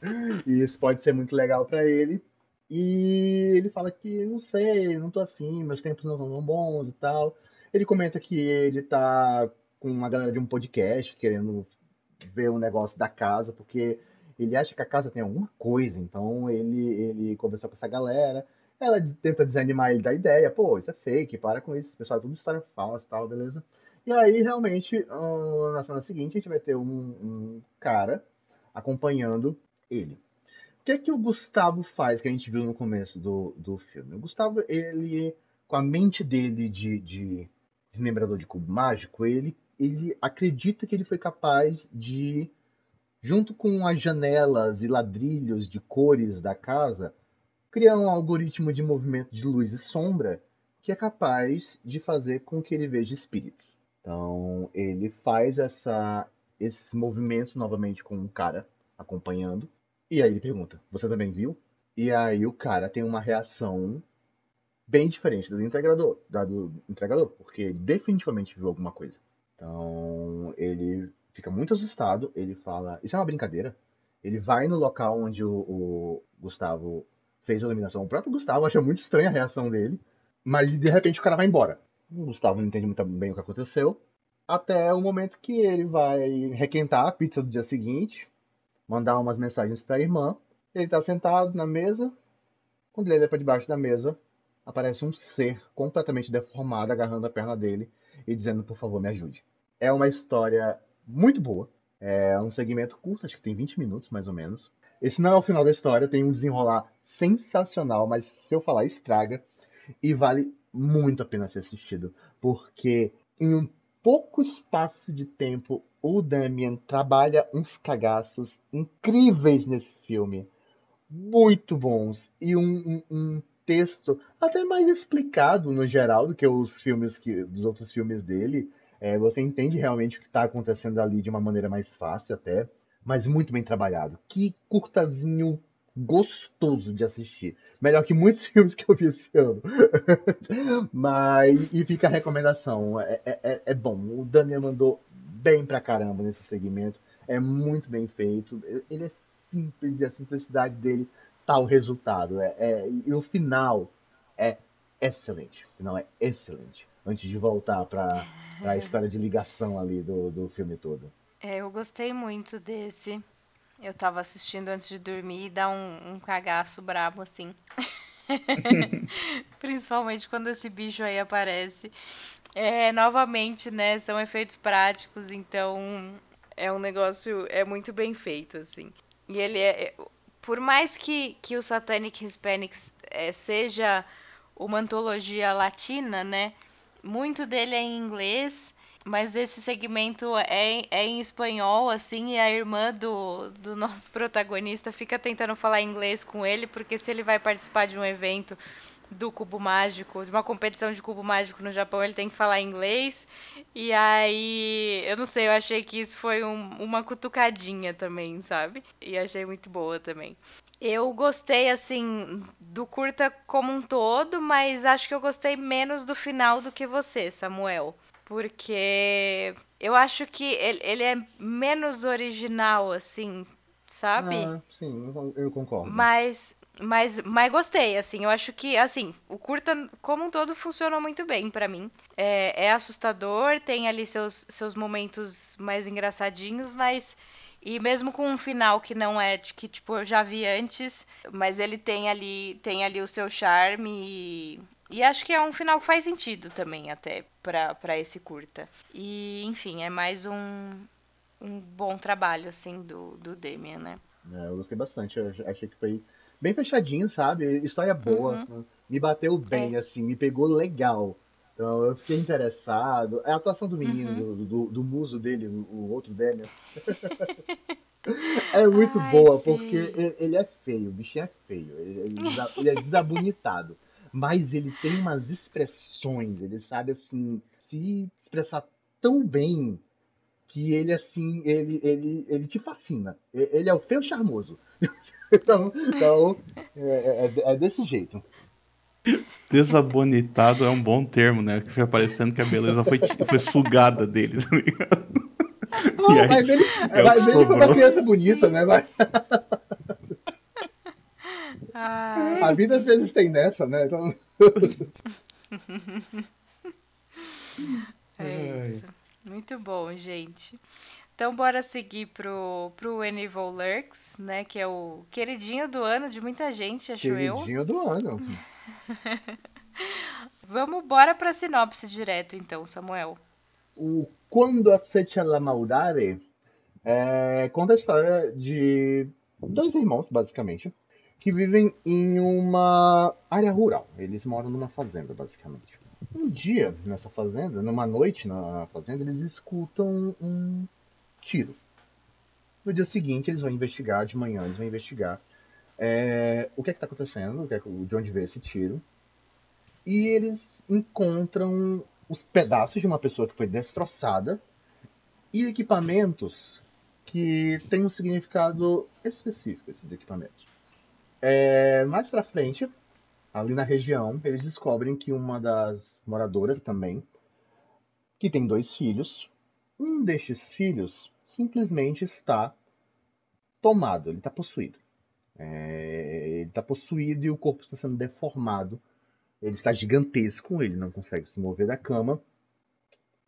isso pode ser muito legal para ele. E ele fala que não sei, não tô afim, meus tempos não tão bons e tal. Ele comenta que ele tá com uma galera de um podcast querendo ver um negócio da casa, porque ele acha que a casa tem alguma coisa. Então ele, ele conversou com essa galera. Ela tenta desanimar ele da ideia, pô, isso é fake, para com isso, pessoal, é tudo história falsa e tal, beleza? E aí, realmente, na semana seguinte, a gente vai ter um, um cara acompanhando ele. O que é que o Gustavo faz, que a gente viu no começo do, do filme? O Gustavo, ele, com a mente dele de, de desmembrador de cubo mágico, ele, ele acredita que ele foi capaz de, junto com as janelas e ladrilhos de cores da casa, criar um algoritmo de movimento de luz e sombra que é capaz de fazer com que ele veja espíritos. Então, ele faz essa, esses movimentos novamente com um cara acompanhando. E aí ele pergunta: Você também viu? E aí o cara tem uma reação bem diferente do entregador, da do entregador, porque ele definitivamente viu alguma coisa. Então ele fica muito assustado. Ele fala: Isso é uma brincadeira. Ele vai no local onde o, o Gustavo fez a eliminação. O próprio Gustavo acha muito estranha a reação dele, mas de repente o cara vai embora. O Gustavo não entende muito bem o que aconteceu. Até o momento que ele vai requentar a pizza do dia seguinte, mandar umas mensagens para a irmã. Ele está sentado na mesa. Quando ele olha para debaixo da mesa, aparece um ser completamente deformado agarrando a perna dele e dizendo: Por favor, me ajude. É uma história muito boa. É um segmento curto, acho que tem 20 minutos mais ou menos. Esse não é o final da história, tem um desenrolar sensacional, mas se eu falar, estraga. E vale muito a pena ser assistido, porque em um pouco espaço de tempo, o Damien trabalha uns cagaços incríveis nesse filme. Muito bons. E um, um, um texto até mais explicado no geral do que os filmes que, dos outros filmes dele. É, você entende realmente o que está acontecendo ali de uma maneira mais fácil até mas muito bem trabalhado. Que curtazinho gostoso de assistir. Melhor que muitos filmes que eu vi esse ano. mas, e fica a recomendação. É, é, é, é bom. O Daniel mandou bem pra caramba nesse segmento. É muito bem feito. Ele é simples e a simplicidade dele tá o resultado. É, é, e o final é excelente. O final é excelente. Antes de voltar para a história de ligação ali do, do filme todo. É, eu gostei muito desse. Eu tava assistindo antes de dormir e dá um, um cagaço brabo, assim. Principalmente quando esse bicho aí aparece. É, novamente, né? São efeitos práticos, então é um negócio. É muito bem feito, assim. E ele é. é por mais que, que o Satanic Hispanics é, seja uma antologia latina, né? Muito dele é em inglês mas esse segmento é, é em espanhol, assim, e a irmã do, do nosso protagonista fica tentando falar inglês com ele, porque se ele vai participar de um evento do cubo mágico, de uma competição de cubo mágico no Japão, ele tem que falar inglês. E aí, eu não sei, eu achei que isso foi um, uma cutucadinha também, sabe? E achei muito boa também. Eu gostei, assim, do curta como um todo, mas acho que eu gostei menos do final do que você, Samuel porque eu acho que ele, ele é menos original, assim, sabe? Ah, sim, eu concordo. Mas, mas, mas gostei, assim, eu acho que, assim, o curta como um todo funcionou muito bem para mim. É, é assustador, tem ali seus, seus momentos mais engraçadinhos, mas... E mesmo com um final que não é de que, tipo, eu já vi antes, mas ele tem ali, tem ali o seu charme e, e acho que é um final que faz sentido também, até, para esse curta. E, enfim, é mais um, um bom trabalho, assim, do, do Demian, né? É, eu gostei bastante. Eu achei que foi bem fechadinho, sabe? História boa. Uhum. Né? Me bateu bem, é. assim, me pegou legal. Então eu fiquei interessado. É a atuação do menino, uhum. do, do, do, muso dele, o outro Demian. é muito Ai, boa, sim. porque ele é feio, o bichinho é feio. Ele é desabonitado. Mas ele tem umas expressões, ele sabe assim se expressar tão bem que ele assim, ele, ele, ele te fascina. Ele é o feio charmoso. então, então é, é, é, desse jeito. Desabonitado é um bom termo, né? Que foi parecendo que a beleza foi, foi sugada dele, tá ligado? Aí, mas ele, é mas ele foi uma criança bonita, né? Mas... Ai, a vida às vezes tem nessa, né? Então... é isso. Muito bom, gente. Então, bora seguir pro, pro Evil Lurks, né? Que é o queridinho do ano de muita gente, acho queridinho eu. Queridinho do ano. Vamos, bora pra sinopse direto, então, Samuel. O Quando Acecha la Maldade é, conta a história de dois irmãos, basicamente, que vivem em uma área rural. Eles moram numa fazenda, basicamente. Um dia, nessa fazenda, numa noite na fazenda, eles escutam um tiro. No dia seguinte, eles vão investigar, de manhã, eles vão investigar é, o que é está acontecendo, o que é, de onde veio esse tiro. E eles encontram os pedaços de uma pessoa que foi destroçada e equipamentos que têm um significado específico, esses equipamentos. É, mais pra frente, ali na região, eles descobrem que uma das moradoras também, que tem dois filhos, um destes filhos simplesmente está tomado, ele está possuído. É, ele está possuído e o corpo está sendo deformado. Ele está gigantesco, ele não consegue se mover da cama.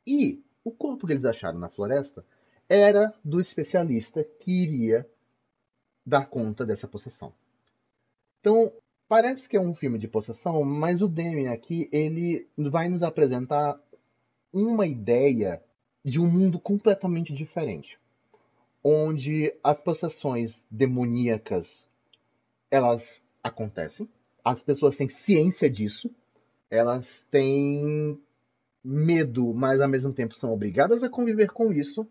E o corpo que eles acharam na floresta era do especialista que iria dar conta dessa possessão. Então, parece que é um filme de possessão, mas o Demi aqui ele vai nos apresentar uma ideia de um mundo completamente diferente, onde as possessões demoníacas elas acontecem, as pessoas têm ciência disso, elas têm medo, mas ao mesmo tempo são obrigadas a conviver com isso.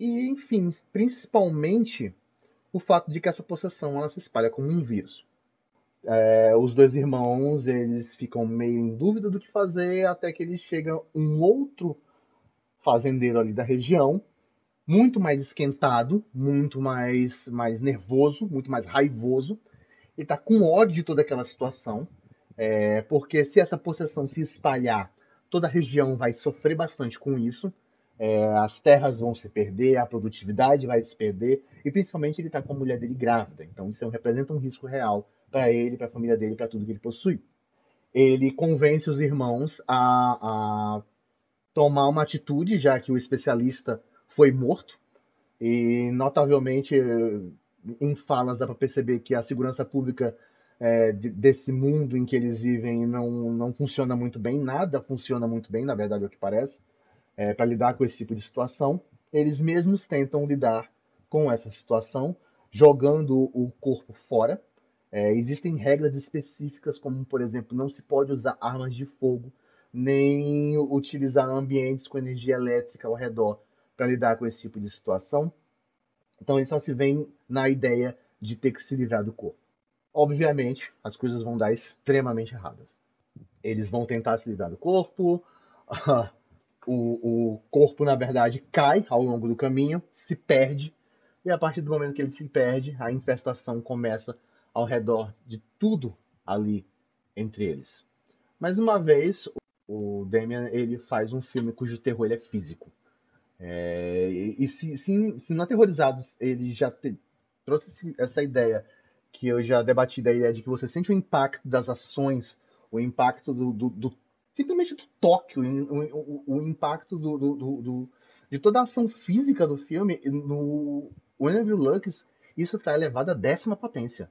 E, enfim, principalmente o fato de que essa possessão ela se espalha como um vírus. É, os dois irmãos eles ficam meio em dúvida do que fazer até que eles chegam um outro fazendeiro ali da região, muito mais esquentado, muito mais, mais nervoso, muito mais raivoso. Ele está com ódio de toda aquela situação, é, porque se essa possessão se espalhar, toda a região vai sofrer bastante com isso. É, as terras vão se perder, a produtividade vai se perder, e principalmente ele está com a mulher dele grávida. Então isso representa um risco real para ele, para a família dele, para tudo que ele possui. Ele convence os irmãos a, a tomar uma atitude, já que o especialista foi morto. E, notavelmente, em falas dá para perceber que a segurança pública é, desse mundo em que eles vivem não, não funciona muito bem, nada funciona muito bem, na verdade, é o que parece, é, para lidar com esse tipo de situação. Eles mesmos tentam lidar com essa situação, jogando o corpo fora, é, existem regras específicas, como, por exemplo, não se pode usar armas de fogo, nem utilizar ambientes com energia elétrica ao redor para lidar com esse tipo de situação. Então, eles só se veem na ideia de ter que se livrar do corpo. Obviamente, as coisas vão dar extremamente erradas. Eles vão tentar se livrar do corpo, o, o corpo, na verdade, cai ao longo do caminho, se perde, e a partir do momento que ele se perde, a infestação começa ao redor de tudo ali entre eles. Mais uma vez, o Damian ele faz um filme cujo terror ele é físico. É, e se, se, se no Aterrorizados ele já te, trouxe essa ideia que eu já debati da ideia de que você sente o impacto das ações, o impacto do, do, do simplesmente do toque, o, o, o impacto do, do, de toda a ação física do filme, no Whenever Lux, isso está elevado à décima potência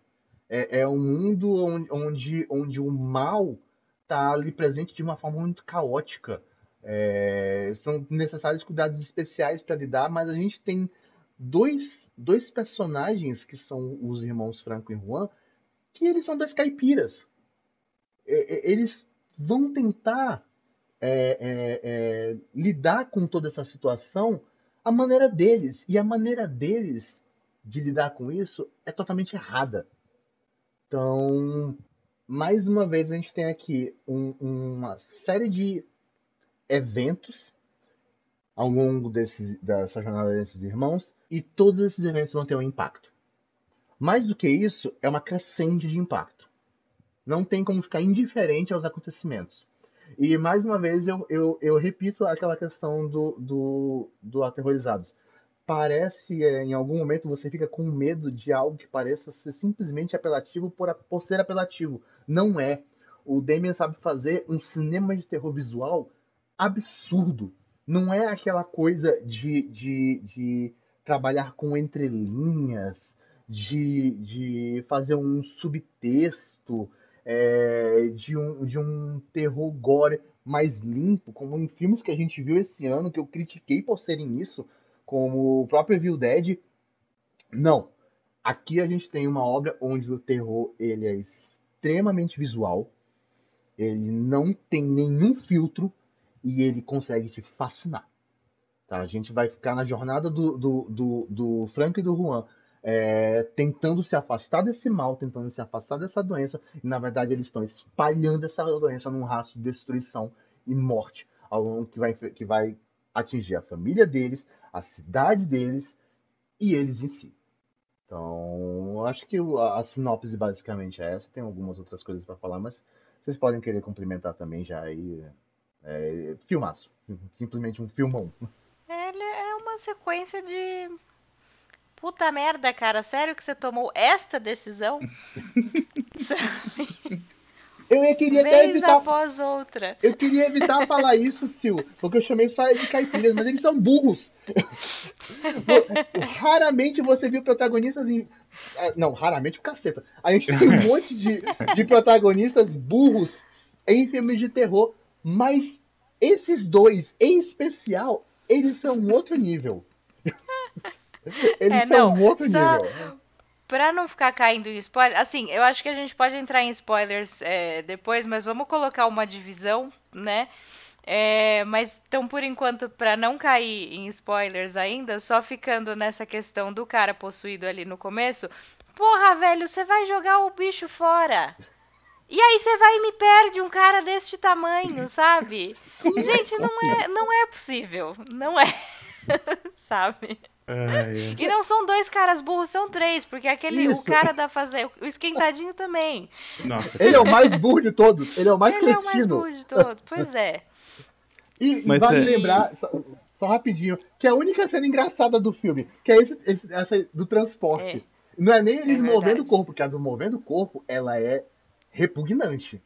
é, é um mundo onde, onde, o mal está ali presente de uma forma muito caótica. É, são necessários cuidados especiais para lidar, mas a gente tem dois, dois personagens que são os irmãos Franco e Juan, que eles são dois caipiras. É, eles vão tentar é, é, é, lidar com toda essa situação a maneira deles. E a maneira deles de lidar com isso é totalmente errada. Então, mais uma vez a gente tem aqui um, uma série de eventos ao longo desses, dessa jornada desses irmãos e todos esses eventos vão ter um impacto. Mais do que isso, é uma crescente de impacto. Não tem como ficar indiferente aos acontecimentos. E mais uma vez eu, eu, eu repito aquela questão do, do, do Aterrorizados. Parece, é, em algum momento, você fica com medo de algo que pareça ser simplesmente apelativo por, por ser apelativo. Não é. O Damien sabe fazer um cinema de terror visual absurdo. Não é aquela coisa de, de, de trabalhar com entrelinhas, de, de fazer um subtexto, é, de, um, de um terror gore mais limpo, como em filmes que a gente viu esse ano, que eu critiquei por serem isso, como o próprio Evil Dead. Não. Aqui a gente tem uma obra onde o terror ele é extremamente visual, ele não tem nenhum filtro e ele consegue te fascinar. Tá? A gente vai ficar na jornada do, do, do, do Frank e do Juan é, tentando se afastar desse mal, tentando se afastar dessa doença, e na verdade eles estão espalhando essa doença num rastro de destruição e morte, que vai, que vai atingir a família deles, a cidade deles e eles em si. Então, acho que a, a sinopse basicamente é essa. Tem algumas outras coisas para falar, mas vocês podem querer complementar também já aí. É, filmaço. Simplesmente um filmão. Ele é uma sequência de Puta merda, cara, sério que você tomou esta decisão? Eu queria Vez até evitar. após outra. Eu queria evitar falar isso, Sil, porque eu chamei só de caipiras, mas eles são burros. raramente você viu protagonistas em. Ah, não, raramente o caceta. A gente tem um monte de, de protagonistas burros em filmes de terror, mas esses dois, em especial, eles são um outro nível. Eles é, são não, um outro só... nível. Pra não ficar caindo em spoiler, assim, eu acho que a gente pode entrar em spoilers é, depois, mas vamos colocar uma divisão, né? É, mas então, por enquanto, para não cair em spoilers ainda, só ficando nessa questão do cara possuído ali no começo, porra, velho, você vai jogar o bicho fora. E aí você vai e me perde um cara deste tamanho, sabe? Gente, não é, não é possível. Não é. sabe? É, E não são dois caras burros, são três, porque aquele Isso. o cara da fazer o esquentadinho também. Nossa. Ele é o mais burro de todos. Ele é o mais Ele cretino. é o mais burro de todos. Pois é. E, e vale é... lembrar, só, só, rapidinho, que a única cena engraçada do filme, que é esse, esse essa do transporte. É. Não é nem eles é movendo o corpo, porque a do movendo o corpo, ela é repugnante.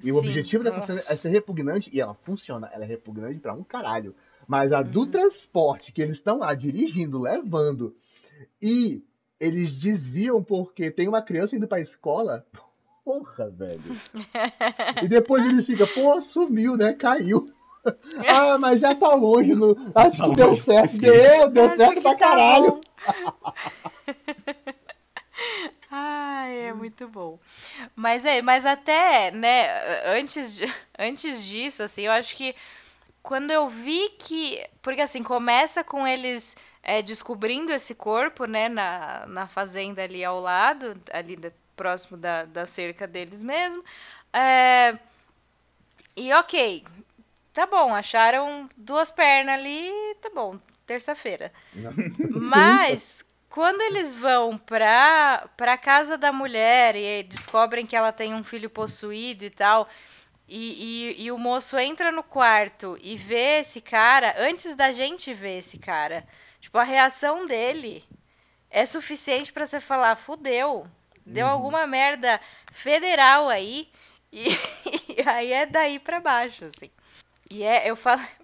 E Sim, o objetivo dessa nossa. cena é ser repugnante, e ela funciona. Ela é repugnante para um caralho. Mas a do uhum. transporte, que eles estão lá dirigindo, levando, e eles desviam porque tem uma criança indo pra escola. Porra, velho. e depois eles ficam, pô, sumiu, né? Caiu. ah, mas já tá longe. No... Acho que deu certo. Deu, deu Acho certo pra tá caralho. Ai, é muito bom. Mas é, mas até, né, antes, de, antes disso, assim, eu acho que quando eu vi que. Porque assim, começa com eles é, descobrindo esse corpo, né, na, na fazenda ali ao lado, ali da, próximo da, da cerca deles mesmo. É, e ok, tá bom, acharam duas pernas ali, tá bom, terça-feira. Mas quando eles vão pra, pra casa da mulher e descobrem que ela tem um filho possuído e tal, e, e, e, o moço entra no quarto e vê esse cara, antes da gente ver esse cara, tipo, a reação dele é suficiente para você falar, fudeu, deu uhum. alguma merda federal aí, e, e aí é daí para baixo, assim. E é, eu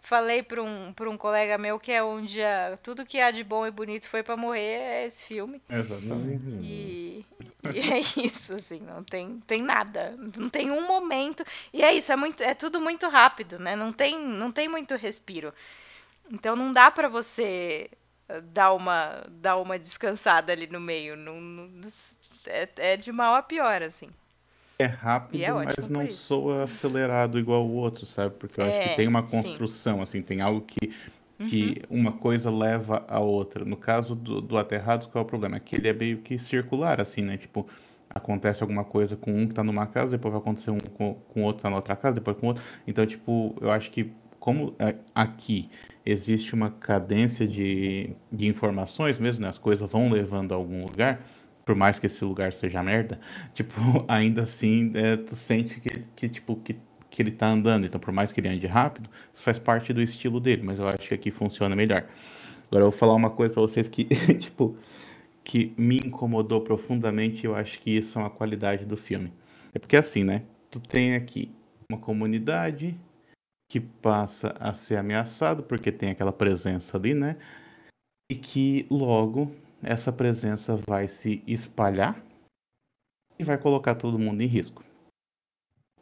falei para um, pra um colega meu que é onde a, tudo que há de bom e bonito foi para morrer é esse filme. Exatamente. E, e, é isso, assim, não tem, tem nada. Não tem um momento. E é isso, é, muito, é tudo muito rápido, né? Não tem, não tem muito respiro. Então não dá para você dar uma, dar uma descansada ali no meio. Não, não é, é de mal a pior, assim. É rápido, é mas não soa acelerado igual o outro, sabe? Porque eu é, acho que tem uma construção, sim. assim, tem algo que, que uhum. uma coisa leva a outra. No caso do, do Aterrados, qual é o problema? É que ele é meio que circular, assim, né? Tipo, acontece alguma coisa com um que tá numa casa, depois vai acontecer um com, com outro que tá na outra casa, depois com outro. Então, tipo, eu acho que como é, aqui existe uma cadência de, de informações mesmo, né? As coisas vão levando a algum lugar, por mais que esse lugar seja merda, tipo, ainda assim, é, tu sente que, que tipo, que, que ele tá andando. Então, por mais que ele ande rápido, isso faz parte do estilo dele, mas eu acho que aqui funciona melhor. Agora eu vou falar uma coisa para vocês que, tipo, que me incomodou profundamente, eu acho que isso é uma qualidade do filme. É porque assim, né? Tu tem aqui uma comunidade que passa a ser ameaçado porque tem aquela presença ali, né? E que logo essa presença vai se espalhar e vai colocar todo mundo em risco.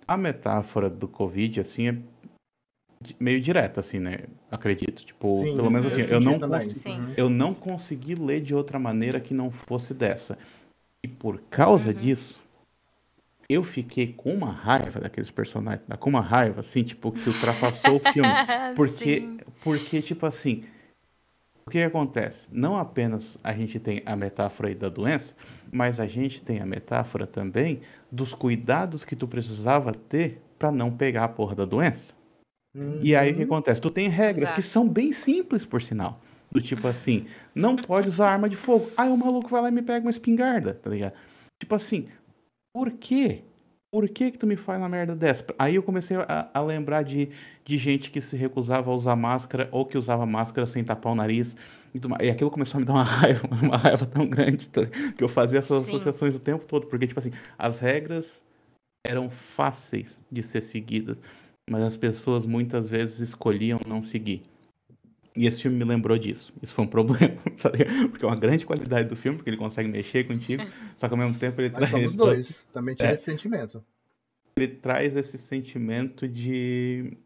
A metáfora do Covid, assim, é meio direta, assim, né? Acredito. Tipo, Sim, pelo menos assim, eu não, uhum. eu não consegui ler de outra maneira que não fosse dessa. E por causa uhum. disso, eu fiquei com uma raiva daqueles personagens, com uma raiva, assim, tipo, que ultrapassou o filme. Porque, porque, tipo assim, o que, acontece? Não apenas a gente tem a metáfora aí da doença, mas a gente tem a metáfora também dos cuidados que tu precisava ter para não pegar a porra da doença. Uhum. E aí o que uhum. acontece? Tu tem regras Exato. que são bem simples, por sinal. Do tipo assim, não pode usar arma de fogo. Aí o maluco vai lá e me pega uma espingarda, tá ligado? Tipo assim, por quê? Por que que tu me faz uma merda dessa? Aí eu comecei a, a, lembrar de, de gente que se recusava a usar máscara ou que usava máscara sem tapar o nariz. E, tu, e aquilo começou a me dar uma raiva, uma raiva tão grande tá? que eu fazia essas Sim. associações o tempo todo. Porque, tipo assim, as regras eram fáceis de ser seguidas mas as pessoas muitas vezes escolhiam não seguir. E esse filme me lembrou disso. Isso foi um problema, porque é uma grande qualidade do filme, porque ele consegue mexer contigo, só que ao mesmo tempo ele mas traz. Somos dois, também tinha é, esse sentimento. Ele traz esse sentimento de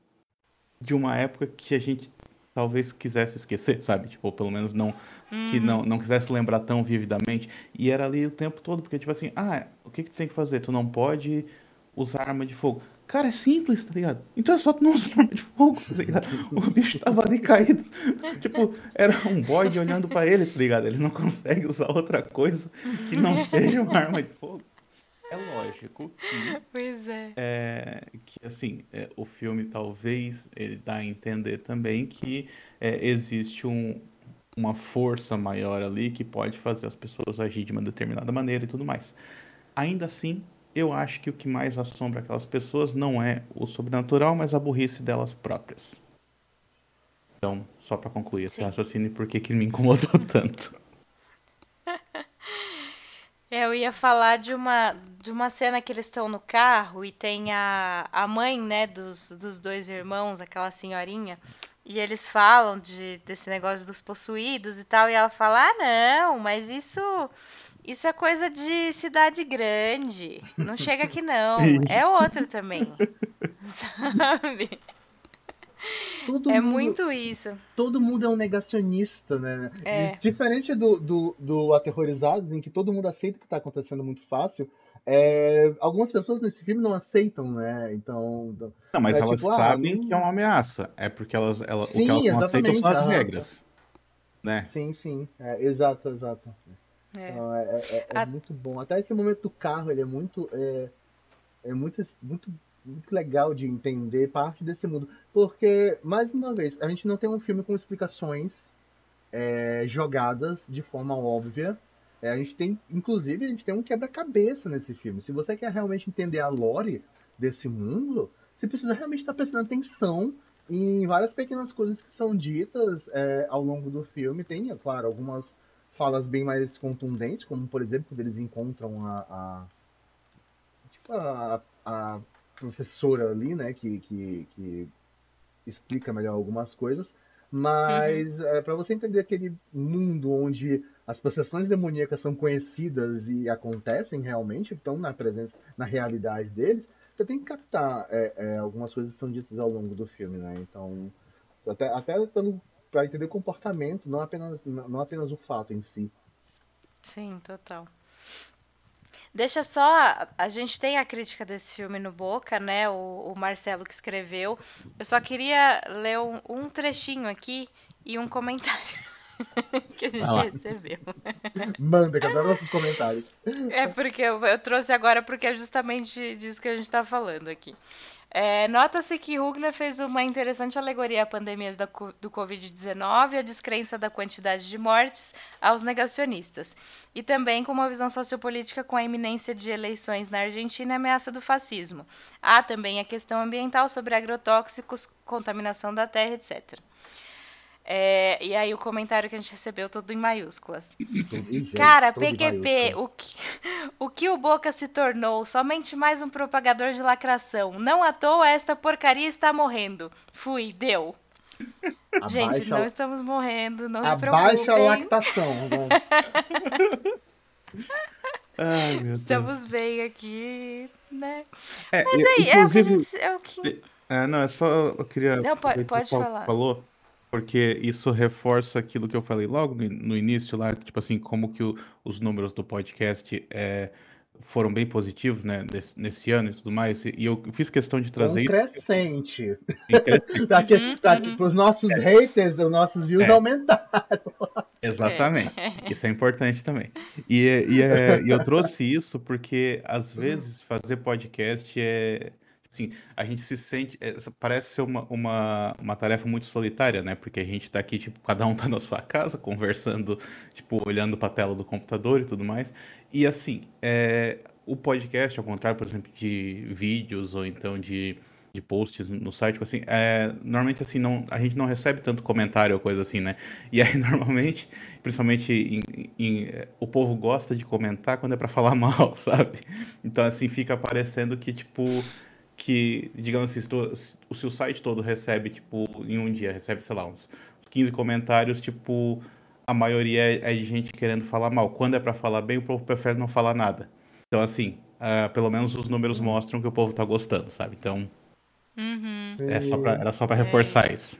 de uma época que a gente talvez quisesse esquecer, sabe? Tipo, ou pelo menos não uhum. que não, não quisesse lembrar tão vividamente. E era ali o tempo todo, porque tipo assim, ah, o que que tu tem que fazer? Tu não pode usar arma de fogo. Cara, é simples, tá ligado? Então é só tu não usar arma de fogo, tá ligado? O bicho tava ali caído. tipo, era um bode olhando para ele, tá ligado? Ele não consegue usar outra coisa que não seja uma arma de fogo. É lógico que. Pois é. é que, assim, é, o filme talvez ele dá a entender também que é, existe um, uma força maior ali que pode fazer as pessoas agir de uma determinada maneira e tudo mais. Ainda assim, eu acho que o que mais assombra aquelas pessoas não é o sobrenatural, mas a burrice delas próprias. Então, só para concluir esse Sim. raciocínio, por que, me incomodou tanto? Eu ia falar de uma, de uma cena que eles estão no carro e tem a, a mãe, né, dos, dos dois irmãos, aquela senhorinha, e eles falam de, desse negócio dos possuídos e tal, e ela fala: ah, não, mas isso isso é coisa de cidade grande. Não chega aqui, não. Isso. É outra também. Sabe? Todo é mundo, muito isso. Todo mundo é um negacionista, né? É. Diferente do, do, do Aterrorizados, em que todo mundo aceita o que está acontecendo muito fácil, é, algumas pessoas nesse filme não aceitam, né? Então. Não, mas é, elas tipo, ah, sabem ah, que é uma ameaça. É porque elas, elas sim, o que elas não aceitam são as regras. Né? Sim, sim. É, exato, exato. É. Então, é, é, é, é A... muito bom. Até esse momento do carro, ele é muito. É, é muito, muito, muito legal de entender parte desse mundo. Porque, mais uma vez, a gente não tem um filme com explicações é, jogadas de forma óbvia. É, a gente tem, inclusive, a gente tem um quebra-cabeça nesse filme. Se você quer realmente entender a lore desse mundo, você precisa realmente estar prestando atenção em várias pequenas coisas que são ditas ao longo do filme. Tem, é claro, algumas falas bem mais contundentes, como por exemplo quando eles encontram a, a tipo a, a, professora ali, né, que, que, que explica melhor algumas coisas, mas uhum. é, para você entender aquele mundo onde as possessões demoníacas são conhecidas e acontecem realmente, estão na presença, na realidade deles, você tem que captar é, é, algumas coisas que são ditas ao longo do filme, né? Então, até, até pelo para entender o comportamento, não apenas, não apenas o fato em si. Sim, total. Deixa só. A gente tem a crítica desse filme no Boca, né? O, o Marcelo que escreveu. Eu só queria ler um, um trechinho aqui e um comentário. que a gente recebeu. Manda, adoro nossos comentários. É porque eu, eu, trouxe agora porque é justamente disso que a gente está falando aqui. É, Nota-se que Hugner fez uma interessante alegoria à pandemia da, do Covid-19 e a descrença da quantidade de mortes aos negacionistas, e também com uma visão sociopolítica com a iminência de eleições na Argentina e ameaça do fascismo. Há também a questão ambiental sobre agrotóxicos, contaminação da terra, etc. É, e aí o comentário que a gente recebeu todo em maiúsculas. Cara, PQP, o que, o que o Boca se tornou? Somente mais um propagador de lacração. Não à toa esta porcaria está morrendo. Fui, deu. Abaixa, gente, não estamos morrendo, não se preocupem. Abaixa a lactação. Ai, Estamos bem aqui, né? É, Mas aí, é o que a gente... É, o que... é não, é só... Eu queria... Não, pode, pode falar. Falou porque isso reforça aquilo que eu falei logo no, no início lá, tipo assim, como que o, os números do podcast é, foram bem positivos, né, nesse, nesse, ano e tudo mais, e eu fiz questão de trazer... Um crescente. para que, uhum. os nossos é. haters, os nossos views é. aumentaram. Exatamente. É. Isso é importante também. E, e, é, e eu trouxe isso porque, às vezes, fazer podcast é Sim, a gente se sente. É, parece ser uma, uma, uma tarefa muito solitária, né? Porque a gente tá aqui, tipo, cada um tá na sua casa, conversando, tipo, olhando pra tela do computador e tudo mais. E assim, é, o podcast, ao contrário, por exemplo, de vídeos ou então de, de posts no site, tipo assim, é, normalmente assim, não, a gente não recebe tanto comentário ou coisa assim, né? E aí, normalmente, principalmente em, em, o povo gosta de comentar quando é para falar mal, sabe? Então, assim, fica parecendo que, tipo que, digamos assim, o seu site todo recebe, tipo, em um dia, recebe, sei lá, uns, 15 comentários, tipo, a maioria é, é de gente querendo falar mal. Quando é para falar bem, o povo prefere não falar nada. Então, assim, uh, pelo menos os números mostram que o povo tá gostando, sabe? Então, uhum. é só pra, era só para reforçar é isso.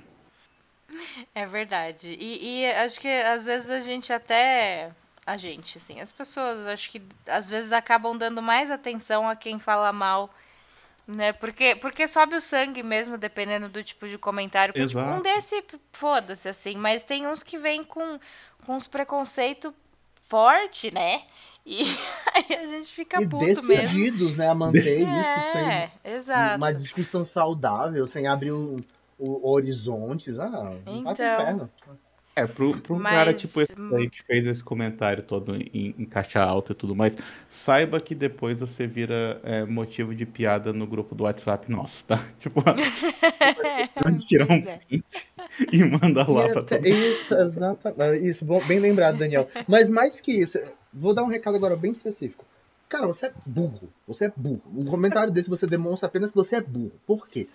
isso. É verdade. E, e acho que às vezes a gente até a gente, assim, as pessoas acho que às vezes acabam dando mais atenção a quem fala mal né? Porque, porque sobe o sangue mesmo, dependendo do tipo de comentário. Tipo, Exato. um desse, foda-se, assim. Mas tem uns que vêm com, com uns preconceitos forte, né? E aí a gente fica e puto mesmo. né? A manter Desse... isso é, sem exato. uma discussão saudável, sem abrir o, o horizontes. Ah, então... vai pro então. inferno. É, pro, pro Mas... cara tipo esse aí que fez esse comentário todo em, em caixa alta e tudo mais, saiba que depois você vira é, motivo de piada no grupo do WhatsApp nosso, tá? Tipo, antes tirar um é. print e manda lá e pra todo Isso, exatamente. Isso, bem lembrado, Daniel. Mas mais que isso, vou dar um recado agora bem específico. Cara, você é burro. Você é burro. Um comentário desse você demonstra apenas que você é burro. Por quê?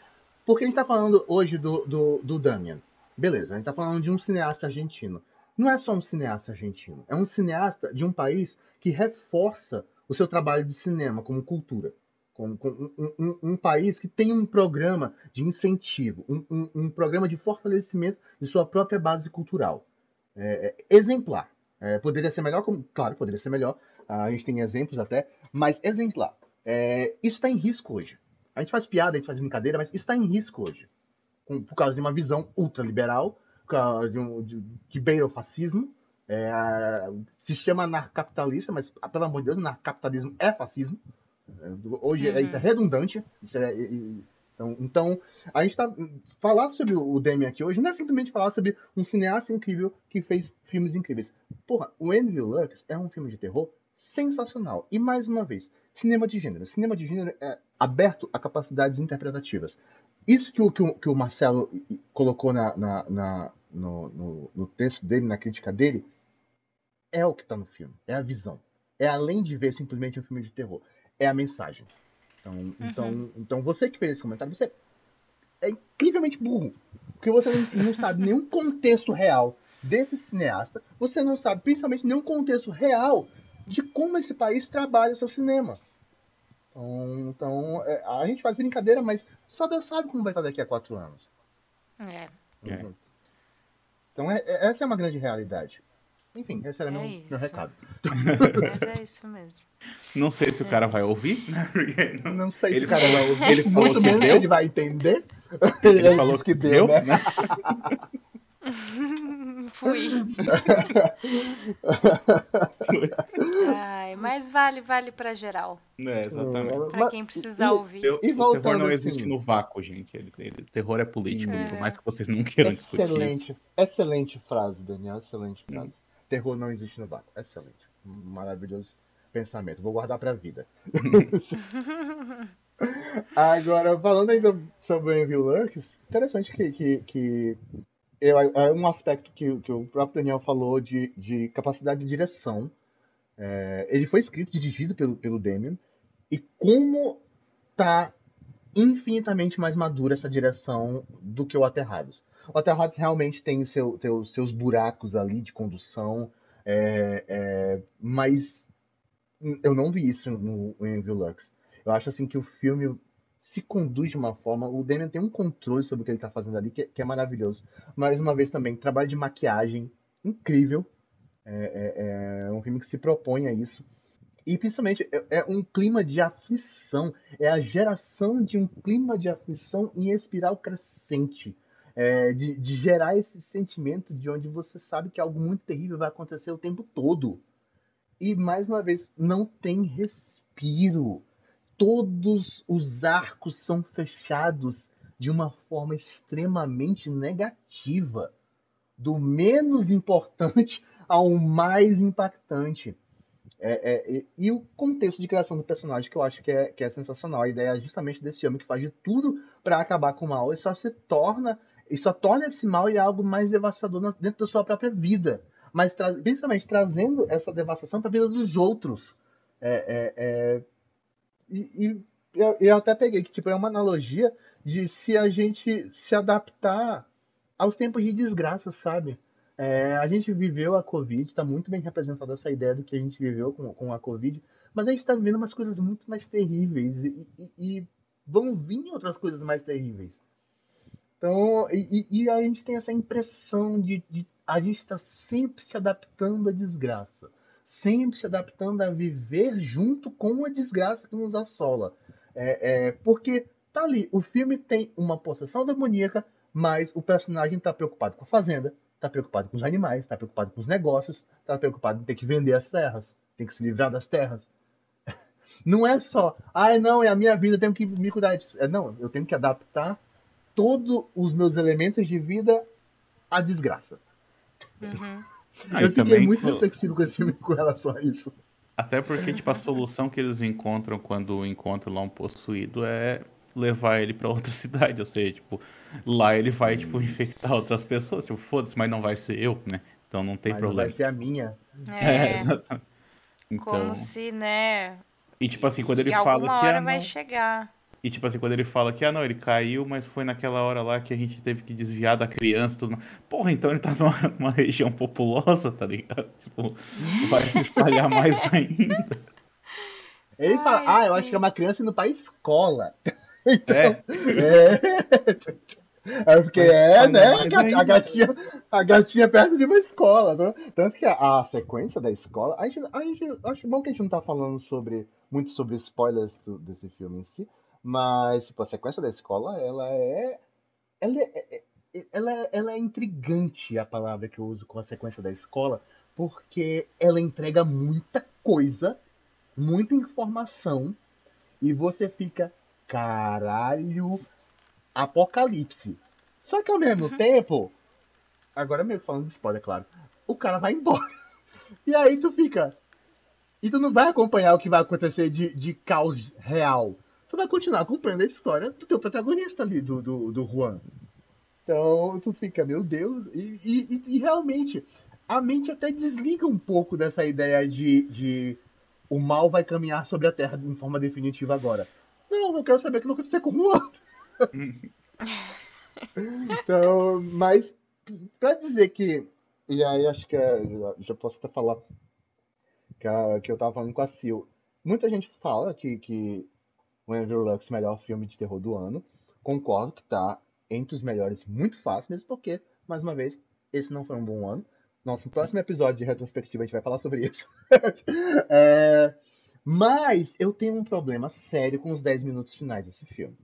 Porque a gente tá falando hoje do, do, do Damian. Beleza, a gente está falando de um cineasta argentino. Não é só um cineasta argentino, é um cineasta de um país que reforça o seu trabalho de cinema como cultura. Como, um, um, um, país que tem um programa de incentivo, um, um programa de fortalecimento de sua própria base cultural. É, é, exemplar. É, poderia ser melhor, como, claro, poderia ser melhor, a gente tem exemplos até, mas exemplar. É, isso está em risco hoje. A gente faz piada, a gente faz brincadeira, mas isso está em risco hoje com, por causa de uma visão ultraliberal, de um, de, que beira o fascismo, é, sistema anarcapitalista, mas pelo amor de Deus, anarcapitalismo é fascismo. É, hoje uhum. isso é redundante. Isso é, então, então, a gente está falar sobre o Demi aqui hoje não é simplesmente falar sobre um cineasta incrível que fez filmes incríveis. Porra, o Enemy Lux é um filme de terror sensacional. E mais uma vez, cinema de gênero. Cinema de gênero é aberto a capacidades interpretativas. Isso que o, que o, que o Marcelo colocou na, na, na no, no, no, texto dele, na crítica dele, é o que está no filme. É a visão. É além de ver simplesmente um filme de terror. É a mensagem. Então, uhum. então, então você que fez esse comentário, você é incrivelmente burro. Porque você não, não sabe nenhum contexto real desse cineasta. Você não sabe, principalmente, nenhum contexto real de como esse país trabalha o seu cinema. Então, então é, a gente faz brincadeira, mas só Deus sabe como vai estar daqui a quatro anos. É. é. Então, é, é, essa é uma grande realidade. Enfim, esse era é meu, meu recado. Mas é isso mesmo. Não sei se o cara vai ouvir, né? Não, não sei se o cara vai ouvir. Ele falou Muito menos deu. ele vai entender. Ele, ele falou que deu, deu né? Fui. Ai, mas vale, vale pra geral. É, exatamente. Pra quem precisar e, ouvir. Eu, E o terror não assim- existe no vácuo, gente. Ele, ele- terror é político, É. por mais que vocês não queiram discutir isso. Excelente, excelente frase, Daniel. Excelente frase. Terror não existe no vácuo. Excelente. Maravilhoso pensamento. Vou guardar pra vida. Agora, falando ainda sobre o Envy Lurks, interessante que, que, que eu- é um aspecto que, que o próprio Daniel falou de, de capacidade de direção. É, ele foi escrito e dirigido pelo, pelo Damien. E como tá infinitamente mais madura essa direção do que o Aterrados. O Aterrados realmente tem seu, teus- seus buracos ali de condução, é, é, mas eu não vi isso no Envy Lux. Eu acho assim que o filme se conduz de uma forma. O Damien tem um controle sobre o que ele está fazendo ali que, é- que é maravilhoso. Mais uma vez também, trabalho de maquiagem incrível. É, é- é um filme que se propõe a isso. E principalmente é, é um clima de aflição. É a geração de um clima de aflição em espiral crescente. É, de, de gerar esse sentimento de onde você sabe que algo muito terrível vai acontecer o tempo todo. E mais uma vez, não tem respiro. Todos os arcos são fechados de uma forma extremamente negativa. Do menos importante ao mais impactante. É, é, e, e o contexto de criação do personagem que eu acho que é, que é sensacional. A ideia é justamente desse homem que faz de tudo para acabar com o mal e só se torna e só torna esse mal em algo mais devastador dentro da sua própria vida. Mas tra principalmente trazendo essa devastação para a vida dos outros. É, é, é, e, e eu, eu até peguei que tipo, é uma analogia de se a gente se adaptar aos tempos de desgraça, sabe? É, a gente viveu a Covid, está muito bem representada essa ideia do que a gente viveu com, com a Covid, mas a gente está vivendo umas coisas muito mais terríveis e, e- e vão vir outras coisas mais terríveis. Então, e, e- a gente tem essa impressão de, de a gente está sempre se adaptando à desgraça, sempre se adaptando a viver junto com a desgraça que nos assola. É, é, porque tá ali, o filme tem uma possessão demoníaca, mas o personagem está preocupado com a fazenda, está preocupado com os animais, está preocupado com os negócios, está preocupado em ter que vender as terras, tem que se livrar das terras. Não é só, ah, não, é a minha vida, eu tenho que me cuidar disso. É, não, eu tenho que adaptar todos os meus elementos de vida à desgraça. Uhum. Ah, eu fiquei também, muito reflexivo com esse filme com relação a isso. Até porque, tipo, a solução que eles encontram quando encontram lá um possuído é levar ele pra outra cidade. Ou seja, tipo, lá ele vai, tipo, infectar outras pessoas. Tipo, foda-se, mas não vai ser eu, né? Então não tem Mas não problema. vai ser a minha. É, É, exatamente. Então, como se, né, e tipo assim, quando ele que fala alguma que hora ah, vai não, chegar. E tipo assim, quando ele fala que, ah, não, ele caiu, mas foi naquela hora lá que a gente teve que desviar da criança e tudo mais. Porra, então ele tá numa, numa região populosa, tá ligado? Tipo, vai se espalhar mais ainda. Ele Ai, fala, ah, eu acho que é uma criança indo pra escola. Então, É, É. É porque Mas é, né? A, a gatinha, a gatinha perto de uma escola. né? Tanto que a, a sequência da escola. A gente, a gente, acho bom que a gente não tá falando sobre muito sobre spoilers do- desse filme em si. Mas, tipo, a sequência da escola, ela é. Ela é, é- é- ela é, ela é intrigante a palavra que eu uso com a sequência da escola, porque ela entrega muita coisa, muita informação, e você fica, caralho, apocalipse. Só que ao mesmo tempo, agora meio que falando de spoiler, claro, o cara vai embora. E aí tu fica. E tu não vai acompanhar o que vai acontecer de, de caos real. Tu vai continuar acompanhando a história do teu protagonista ali, do, do, do Juan. Então tu fica, meu Deus. E, e- e- realmente, a mente até desliga um pouco dessa ideia de, de o mal vai caminhar sobre a Terra de forma definitiva agora. Não, eu quero saber o que vai acontecer com o Juan. Então, mas pra dizer que. E aí acho que é, já, já posso até falar que, a- que eu tava falando com a Sil. Muita gente fala que, que o Andrew Lux melhor filme de terror do ano. Concordo que tá entre os melhores muito fácil, mesmo porque, mais uma vez, esse não foi um bom ano. Nosso próximo episódio de retrospectiva a gente vai falar sobre isso. É, mas eu tenho um problema sério com os 10 minutos finais desse filme.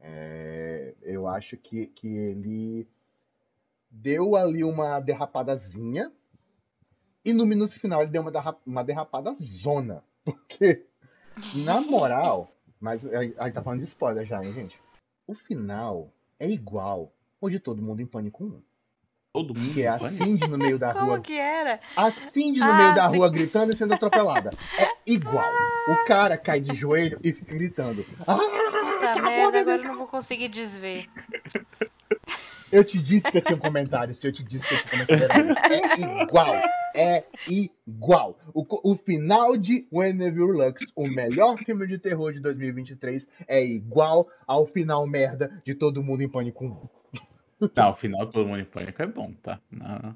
É, eu acho que, que ele deu ali uma derrapadazinha. E no minuto final ele deu uma, uma derrapada zona. Porque, na moral, mas aí tá falando de spoiler já, hein, gente? O final é igual o de Todo Mundo em Pânico 1. Todo mundo Que é a Cindy no meio da Como rua. que era? A Cindy no Ah, meio da sim. rua gritando e sendo atropelada. É igual. O cara cai de joelho e fica gritando. Ah, Puta merda, agora eu não vou conseguir desver. Eu te disse que eu tinha um comentário, se eu te disse que eu tinha um comentário. É igual. É igual. O, o final de Whenever Lux, o melhor filme de terror de 2023, é igual ao final merda de Todo Mundo em Pânico 1. Não, o final do Todo Mundo em Pânico é bom, tá? Não.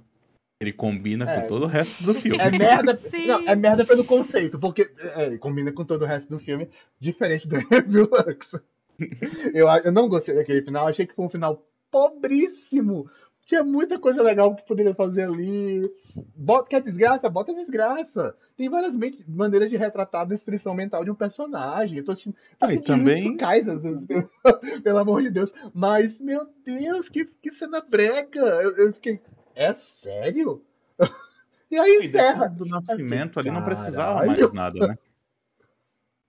Ele combina É. com todo o resto do filme. É merda, Sim. não, é merda pelo conceito, porque é, combina com todo o resto do filme, diferente do Review Lux. Eu, eu não gostei daquele final, achei que foi um final pobríssimo. Tinha muita coisa legal que poderia fazer ali. Bota, quer desgraça? Bota desgraça. Tem várias maneiras de retratar a destruição mental de um personagem. Eu tô assistindo, tô Ah, e sentindo também- Kaiser, pelo amor de Deus. Mas, meu Deus, que, que cena breca. Eu, eu fiquei, é sério? E aí E encerra. depois do nascimento ali não precisava Caralho. mais nada, né?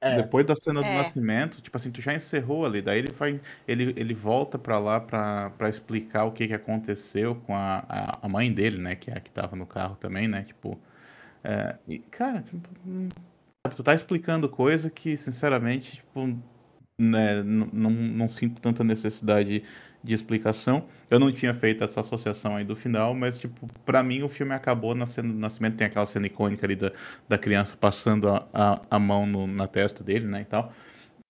É. Depois da cena do É. nascimento, tipo assim, tu já encerrou ali, daí ele vai, ele, ele volta pra lá pra, pra explicar o que que aconteceu com a, a, a mãe dele, né, que é a que tava no carro também, né, tipo, é, e cara, tipo, tu tá explicando coisa que, sinceramente, tipo, né, não, não sinto tanta necessidade de explicação. Eu não tinha feito essa associação aí do final, mas, tipo, pra mim o filme acabou na cena do nascimento, tem aquela cena icônica ali da, da criança passando a, a, a mão no- na testa dele, né, e tal.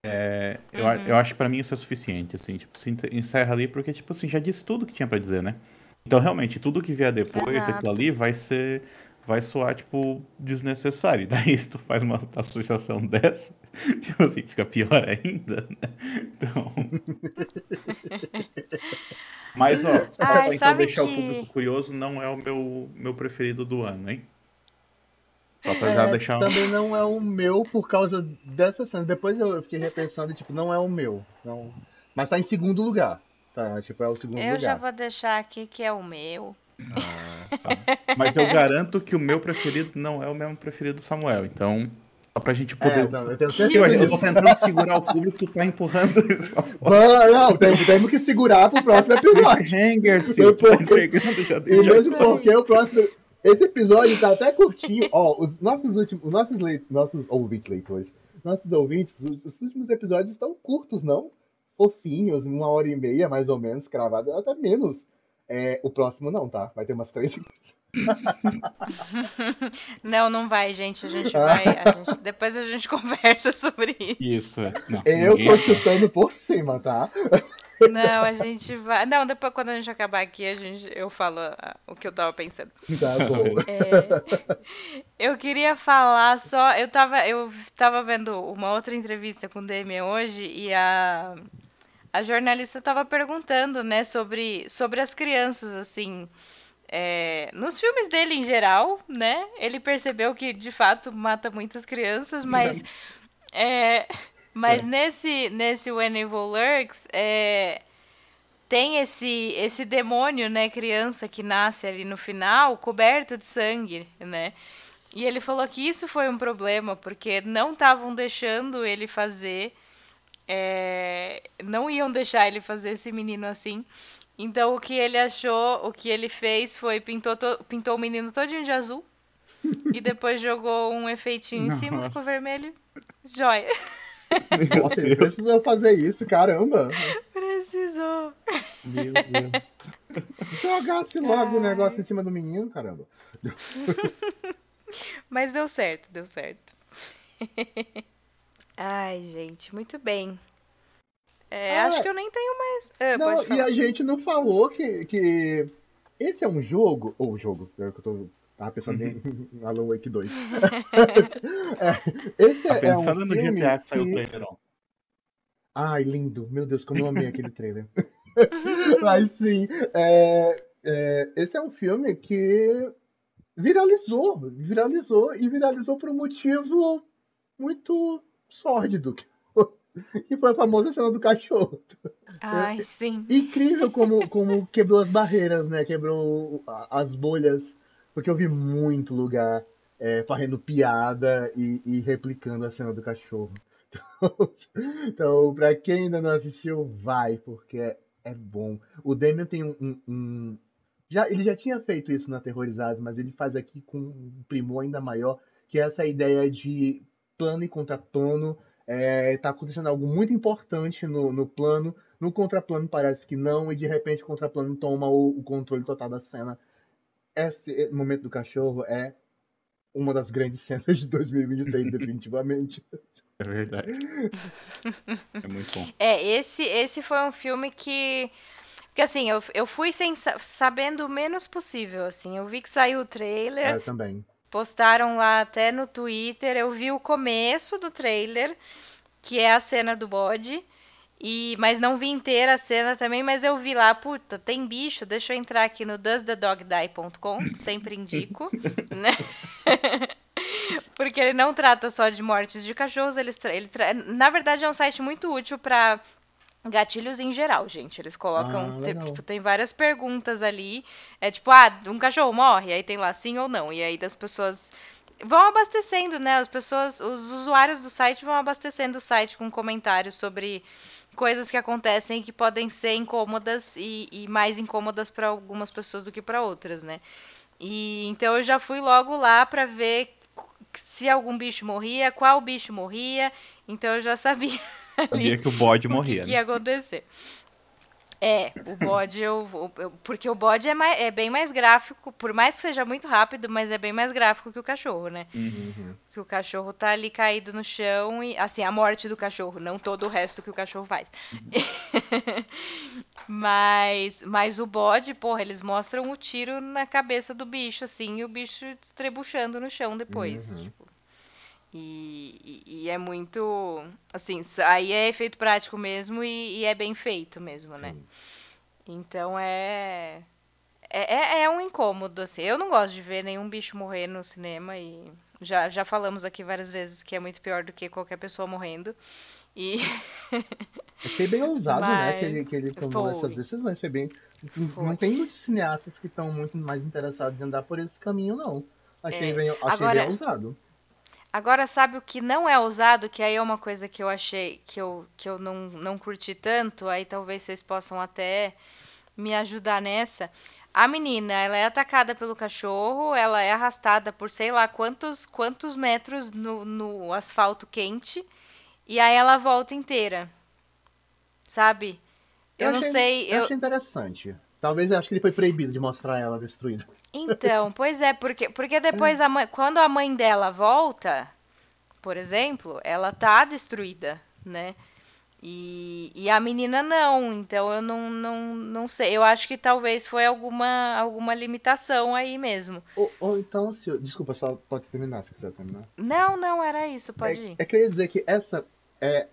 É, eu, Uhum. eu acho que pra mim isso é suficiente, assim, tipo, se encerra ali porque, tipo assim, já disse tudo que tinha pra dizer, né? Então, realmente, tudo que vier depois Exato. daquilo ali vai ser, vai soar, tipo, desnecessário. Daí, se tu faz uma associação dessa, tipo assim, fica pior ainda, né? Então... Mas, ó, só pra então deixar o que- público curioso, não é o meu, meu preferido do ano, hein? Só pra já É, deixar... Também não é o meu por causa dessa cena. Depois eu fiquei repensando e, tipo, não é o meu. Não... Mas tá em segundo lugar. Tá, tipo, é o segundo Eu já lugar. vou deixar aqui que é o meu. Ah, tá. Mas eu garanto que o meu preferido não é o mesmo preferido do Samuel. Então, só pra gente É, poder. não, eu tenho eu, certeza eu tô tentando segurar o público, tu tá empurrando isso pra fora. Vamos- Não, temos, temos que segurar pro próximo episódio. Hanger, Sil, tu tá entregando já E mesmo porque o próximo. Esse episódio tá até curtinho. Ó, os nossos últimos. Os nossos, leit... nossos ouvintes, leitores. Nossos ouvintes, os, os últimos episódios estão curtos, não? Fofinhos, uma hora e meia, mais ou menos, cravado, até menos. É, o próximo não, tá? Vai ter umas três. Não, não vai, gente. A gente vai. a gente- depois a gente conversa sobre isso. Isso, é. Não, Eu ninguém- tô chutando por cima, tá? Não, a gente vai. Não, depois quando a gente acabar aqui, a gente, eu falo ah, o que eu tava pensando. Tá bom. É, eu queria falar só. Eu tava, eu tava vendo uma outra entrevista com o Demian hoje e a, a jornalista tava perguntando, né, sobre, sobre as crianças, assim. é, nos filmes dele em geral, né? Ele percebeu que de fato mata muitas crianças, mas. É, mas É. nesse, nesse When Evil Lurks, é, tem esse esse demônio, né, criança que nasce ali no final, coberto de sangue, né? E ele falou que isso foi um problema porque não estavam deixando ele fazer, é, não iam deixar ele fazer esse menino assim. Então o que ele achou, o que ele fez foi pintou to- pintou o menino todinho de azul e depois jogou um efeitinho em cima, ficou Nossa. vermelho. Joia. Nossa, ele precisou fazer isso, caramba. Precisou. Meu Deus. Jogasse logo o negócio em cima do menino, caramba. Mas deu certo, deu certo. Ai, gente, muito bem. É, Ah, acho que eu nem tenho mais. Ah, Não, pode e a gente não falou que, que esse é um jogo, ou jogo, é que eu tô, tava pensando em Alan Wake 2. É, esse Tá é pensando um no filme GTA que saiu o trailer, ó. Ai, lindo, meu Deus, como eu amei aquele trailer. Mas sim, é, é, esse é um filme que viralizou, viralizou e viralizou por um motivo muito sórdido. Que foi a famosa cena do cachorro. Ai, sim. Incrível como, como quebrou as barreiras, né? Quebrou as bolhas. Porque eu vi muito lugar é, fazendo piada e, e, replicando a cena do cachorro. Então, então, pra quem ainda não assistiu, vai, porque é, é bom. O Damian tem um, um, um. já, ele já tinha feito isso na Terrorizados, mas ele faz aqui com um primor ainda maior, que é essa ideia de plano e contraplano é, tá acontecendo algo muito importante no, no plano, no contraplano parece que não, e de repente o contraplano toma o, o controle total da cena. Esse momento do cachorro é uma das grandes cenas de 2023, definitivamente. É verdade. É muito bom. É, esse, esse foi um filme que. Porque assim, eu, eu fui sem, sabendo o menos possível, assim. Eu vi que saiu o trailer. É, eu também. Postaram lá até no Twitter. Eu vi o começo do trailer, que é a cena do bode. E, mas não vi inteira a cena também, mas eu vi lá, puta, tem bicho, deixa eu entrar aqui no doesthedogdie.com, sempre indico, né? Porque ele não trata só de mortes de cachorros, ele, ele na verdade é um site muito útil para Gatilhos em geral, gente. Eles colocam. Ah, tem, tipo, tem várias perguntas ali. É tipo, ah, um cachorro morre? Aí tem lá sim ou não. E aí das pessoas. Vão abastecendo, né? As pessoas, os usuários do site vão abastecendo o site com comentários sobre coisas que acontecem que podem ser incômodas e, e mais incômodas para algumas pessoas do que para outras, né? E então eu já fui logo lá para ver se algum bicho morria, qual bicho morria. Então eu já sabia Sabia que o bode morria. O que, né? ia acontecer. É, o bode, eu, eu, porque o bode é, mais, é, bem mais gráfico, por mais que seja muito rápido, mas é bem mais gráfico que o cachorro, né? Uhum. Que o cachorro tá ali caído no chão e, assim, a morte do cachorro, não todo o resto que o cachorro faz. Uhum. mas, mas o bode, porra, eles mostram o tiro na cabeça do bicho, assim, e o bicho estrebuchando no chão depois. Uhum. Tipo, e, e, e, é muito. Assim, aí é efeito prático mesmo e, e é bem feito mesmo, né? Sim. Então é, é. É, é um incômodo, assim. Eu não gosto de ver nenhum bicho morrer no cinema e já, já falamos aqui várias vezes que é muito pior do que qualquer pessoa morrendo. E. Achei bem ousado, Mas... né? Que ele, que ele tomou foi. essas decisões. Foi bem. Foi. Não tem muitos cineastas que estão muito mais interessados em andar por esse caminho, não. Achei, é. bem, achei Agora, bem ousado. Agora, sabe o que não é usado? Que aí é uma coisa que eu achei que eu, que eu não, não curti tanto. Aí talvez vocês possam até me ajudar nessa. A menina, ela é atacada pelo cachorro, ela é arrastada por sei lá quantos, quantos metros no, no asfalto quente. E aí ela volta inteira. Sabe? Eu, eu achei, não sei. Eu, eu achei interessante. Talvez eu acho que ele foi proibido de mostrar ela destruída. Então, pois é, porque, porque depois a mãe, quando a mãe dela volta, por exemplo, ela tá destruída, né? E, e a menina não, então eu não, não, não sei. Eu acho que talvez foi alguma, alguma limitação aí mesmo. Ou, ou então, se, desculpa, só pode terminar se quiser terminar. Não, não, era isso, pode é, ir. É que eu ia dizer que essa é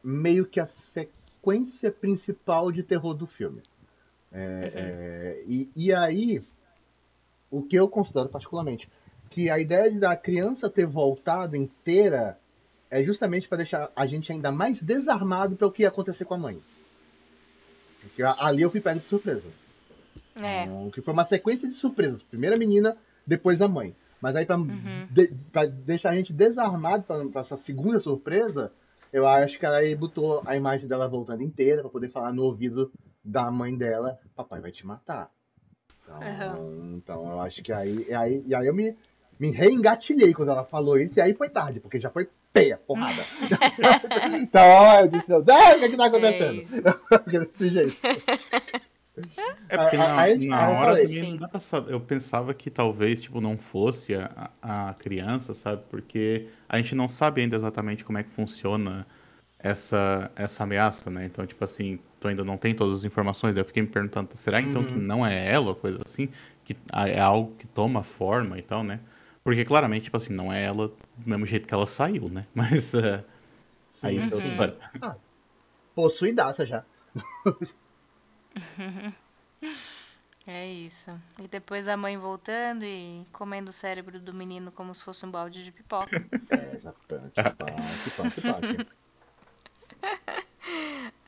meio que a sequência principal de terror do filme. É, uhum. é, e, e aí, o que eu considero particularmente, que a ideia de da criança ter voltado inteira é justamente para deixar a gente ainda mais desarmado para o que ia acontecer com a mãe. Porque ali eu fui pego de surpresa. É. Então, que foi uma sequência de surpresas. Primeiro a menina, depois a mãe. Mas aí para uhum. de, deixar a gente desarmado para essa segunda surpresa, eu acho que ela aí botou a imagem dela voltando inteira para poder falar no ouvido da mãe dela, papai vai te matar. Então, uhum. então eu acho que aí, aí, e aí eu me, me reengatilhei quando ela falou isso, e aí foi tarde, porque já foi peia, porrada. então eu disse, meu Deus, o que, é que tá acontecendo? É desse jeito. É porque na, na hora também não dá pra saber. Eu pensava que talvez, tipo, não fosse a, a criança, sabe? Porque a gente não sabe ainda exatamente como é que funciona essa, essa ameaça, né? Então, tipo assim, tu ainda não tem todas as informações. Daí eu fiquei me perguntando, será então uhum. que não é ela, coisa assim? Que é algo que toma forma e tal, né? Porque claramente, tipo assim, não é ela do mesmo jeito que ela saiu, né? Mas uh, aí uhum. eu ah, Possuidaça já. É isso. E depois a mãe voltando e comendo o cérebro do menino como se fosse um balde de pipoca. É, exatamente. Pipoca, pipoca, pipoca.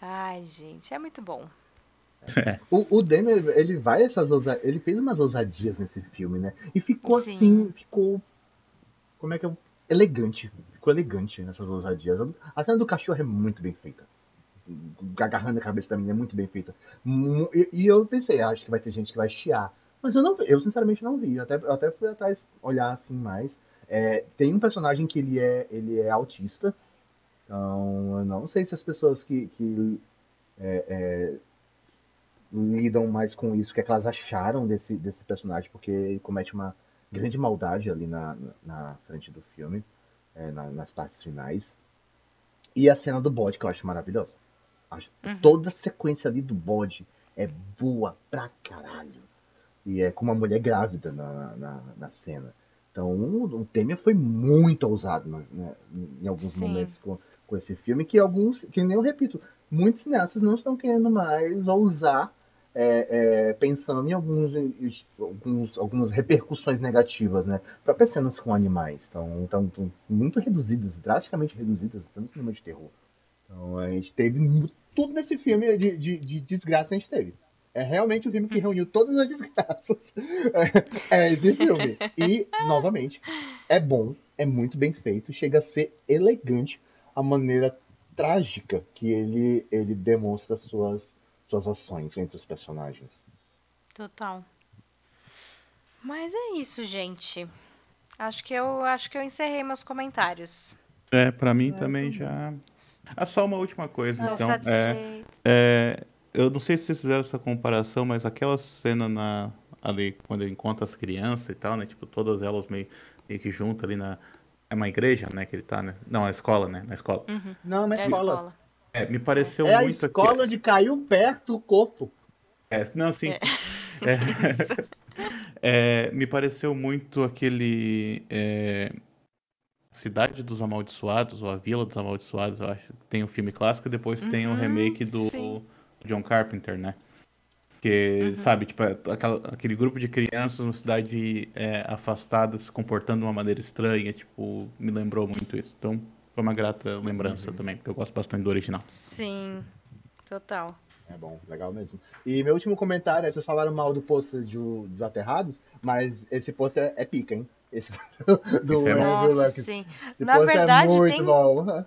Ai, gente, é muito bom. É. O, o Demi, ele vai essas ousa... ele fez umas ousadias nesse filme, né? E ficou Sim. assim, ficou como é que é elegante, ficou elegante nessas ousadias. A cena do cachorro é muito bem feita. Agarrando a cabeça da menina é muito bem feita. E, e, eu pensei, acho que vai ter gente que vai chiar. Mas eu não eu sinceramente não vi. Eu até, eu até fui atrás olhar assim mais. É, tem um personagem que ele é, ele é autista. Então, eu não sei se as pessoas que, que é, é, lidam mais com isso, o que, é que elas acharam desse, desse personagem, porque ele comete uma grande maldade ali na, na frente do filme, é, na, nas partes finais. E a cena do bode, que eu acho maravilhosa. Acho, uhum. Toda a sequência ali do bode é boa pra caralho. E é com uma mulher grávida na, na, na cena. Então o Temer foi muito ousado né, em alguns Sim. momentos com, com esse filme, que alguns, que nem eu repito, muitos cineastas não estão querendo mais ousar é, é, pensando em alguns, alguns, algumas repercussões negativas, né? Próprias cenas com animais estão, estão, estão muito reduzidas, drasticamente reduzidas, no cinema de terror. Então a gente teve tudo nesse filme de, de, de desgraça a gente teve. É realmente o filme que reuniu todas as desgraças. É, é esse filme. E, novamente, é bom, é muito bem feito, chega a ser elegante a maneira trágica que ele, ele demonstra suas, suas ações entre os personagens. Total. Mas é isso, gente. Acho que eu acho que eu encerrei meus comentários. É, para mim é, também já. Ah, só uma última coisa, Estou então. É, é, eu não sei se vocês fizeram essa comparação, mas aquela cena na ali quando ele encontra as crianças e tal, né? Tipo, todas elas meio, meio que juntas ali na. É uma igreja, né? Que ele tá, né? Não, é a escola, né? Na escola. Uhum. Não, na é escola. escola. É, me pareceu é muito. É a escola aqui... onde caiu perto o corpo. É, não, sim. É. É, é, me pareceu muito aquele. É, Cidade dos Amaldiçoados, ou A Vila dos Amaldiçoados, eu acho. Tem o um filme clássico e depois uhum, tem o um remake do sim. John Carpenter, né? Que, uhum. sabe, tipo, aquela, aquele grupo de crianças numa cidade é, afastada, se comportando de uma maneira estranha, tipo, me lembrou muito isso. Então, foi uma grata lembrança uhum. também, porque eu gosto bastante do original. Sim, total. É bom, legal mesmo. E meu último comentário é: vocês falaram mal do pôster dos Aterrados, mas esse pôster é, é pica, hein? Esse do, é Nossa, sim. Esse Na é verdade, é tem. Bom.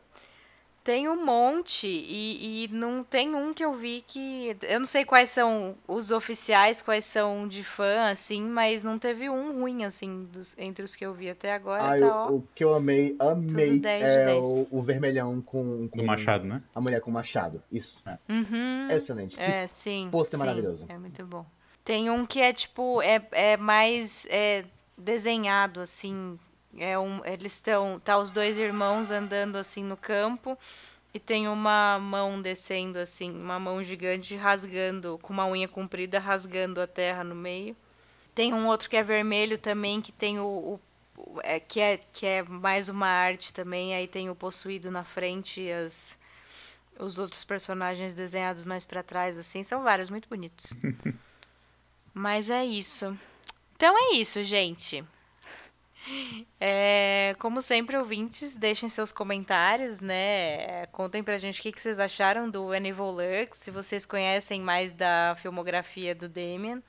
Tem um monte e, e não tem um que eu vi que. Eu não sei quais são os oficiais, quais são de fã, assim, mas não teve um ruim, assim, dos, entre os que eu vi até agora. Ah, tá, o, o, que eu amei, amei 10 é o, o, vermelhão com, com. Do machado, né? A mulher com machado. Isso. É. Uhum. Excelente. É, sim. Posto maravilhoso. É muito bom. Tem um que é tipo. É, é mais é, desenhado, assim, é um, eles estão, tá os dois irmãos andando assim no campo e tem uma mão descendo assim, uma mão gigante rasgando com uma unha comprida rasgando a terra no meio. Tem um outro que é vermelho também que tem o, o é, que é que é mais uma arte também, aí tem o possuído na frente e as os outros personagens desenhados mais para trás assim, são vários muito bonitos. Mas é isso. Então é isso, gente. É, como sempre, ouvintes, deixem seus comentários, né? Contem pra gente o que, que vocês acharam do Lurk, se vocês conhecem mais da filmografia do Damien.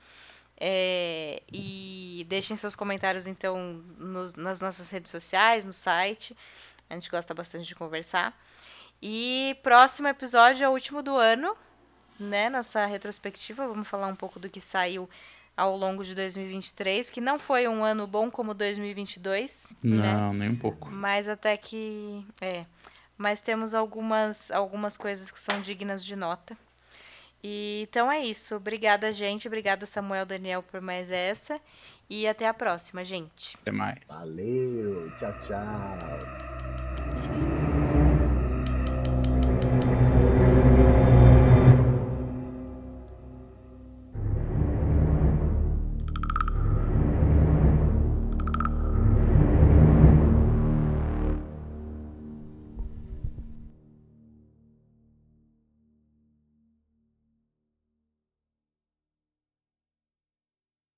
É, e deixem seus comentários, então, nos, nas nossas redes sociais, no site. A gente gosta bastante de conversar. E próximo episódio é o último do ano, né? Nossa retrospectiva. Vamos falar um pouco do que saiu ao longo de 2023, que não foi um ano bom como 2022. Não, né? nem um pouco. Mas até que. É. Mas temos algumas, algumas coisas que são dignas de nota. E, então é isso. Obrigada, gente. Obrigada, Samuel Daniel, por mais essa. E até a próxima, gente. Até mais. Valeu. Tchau, tchau.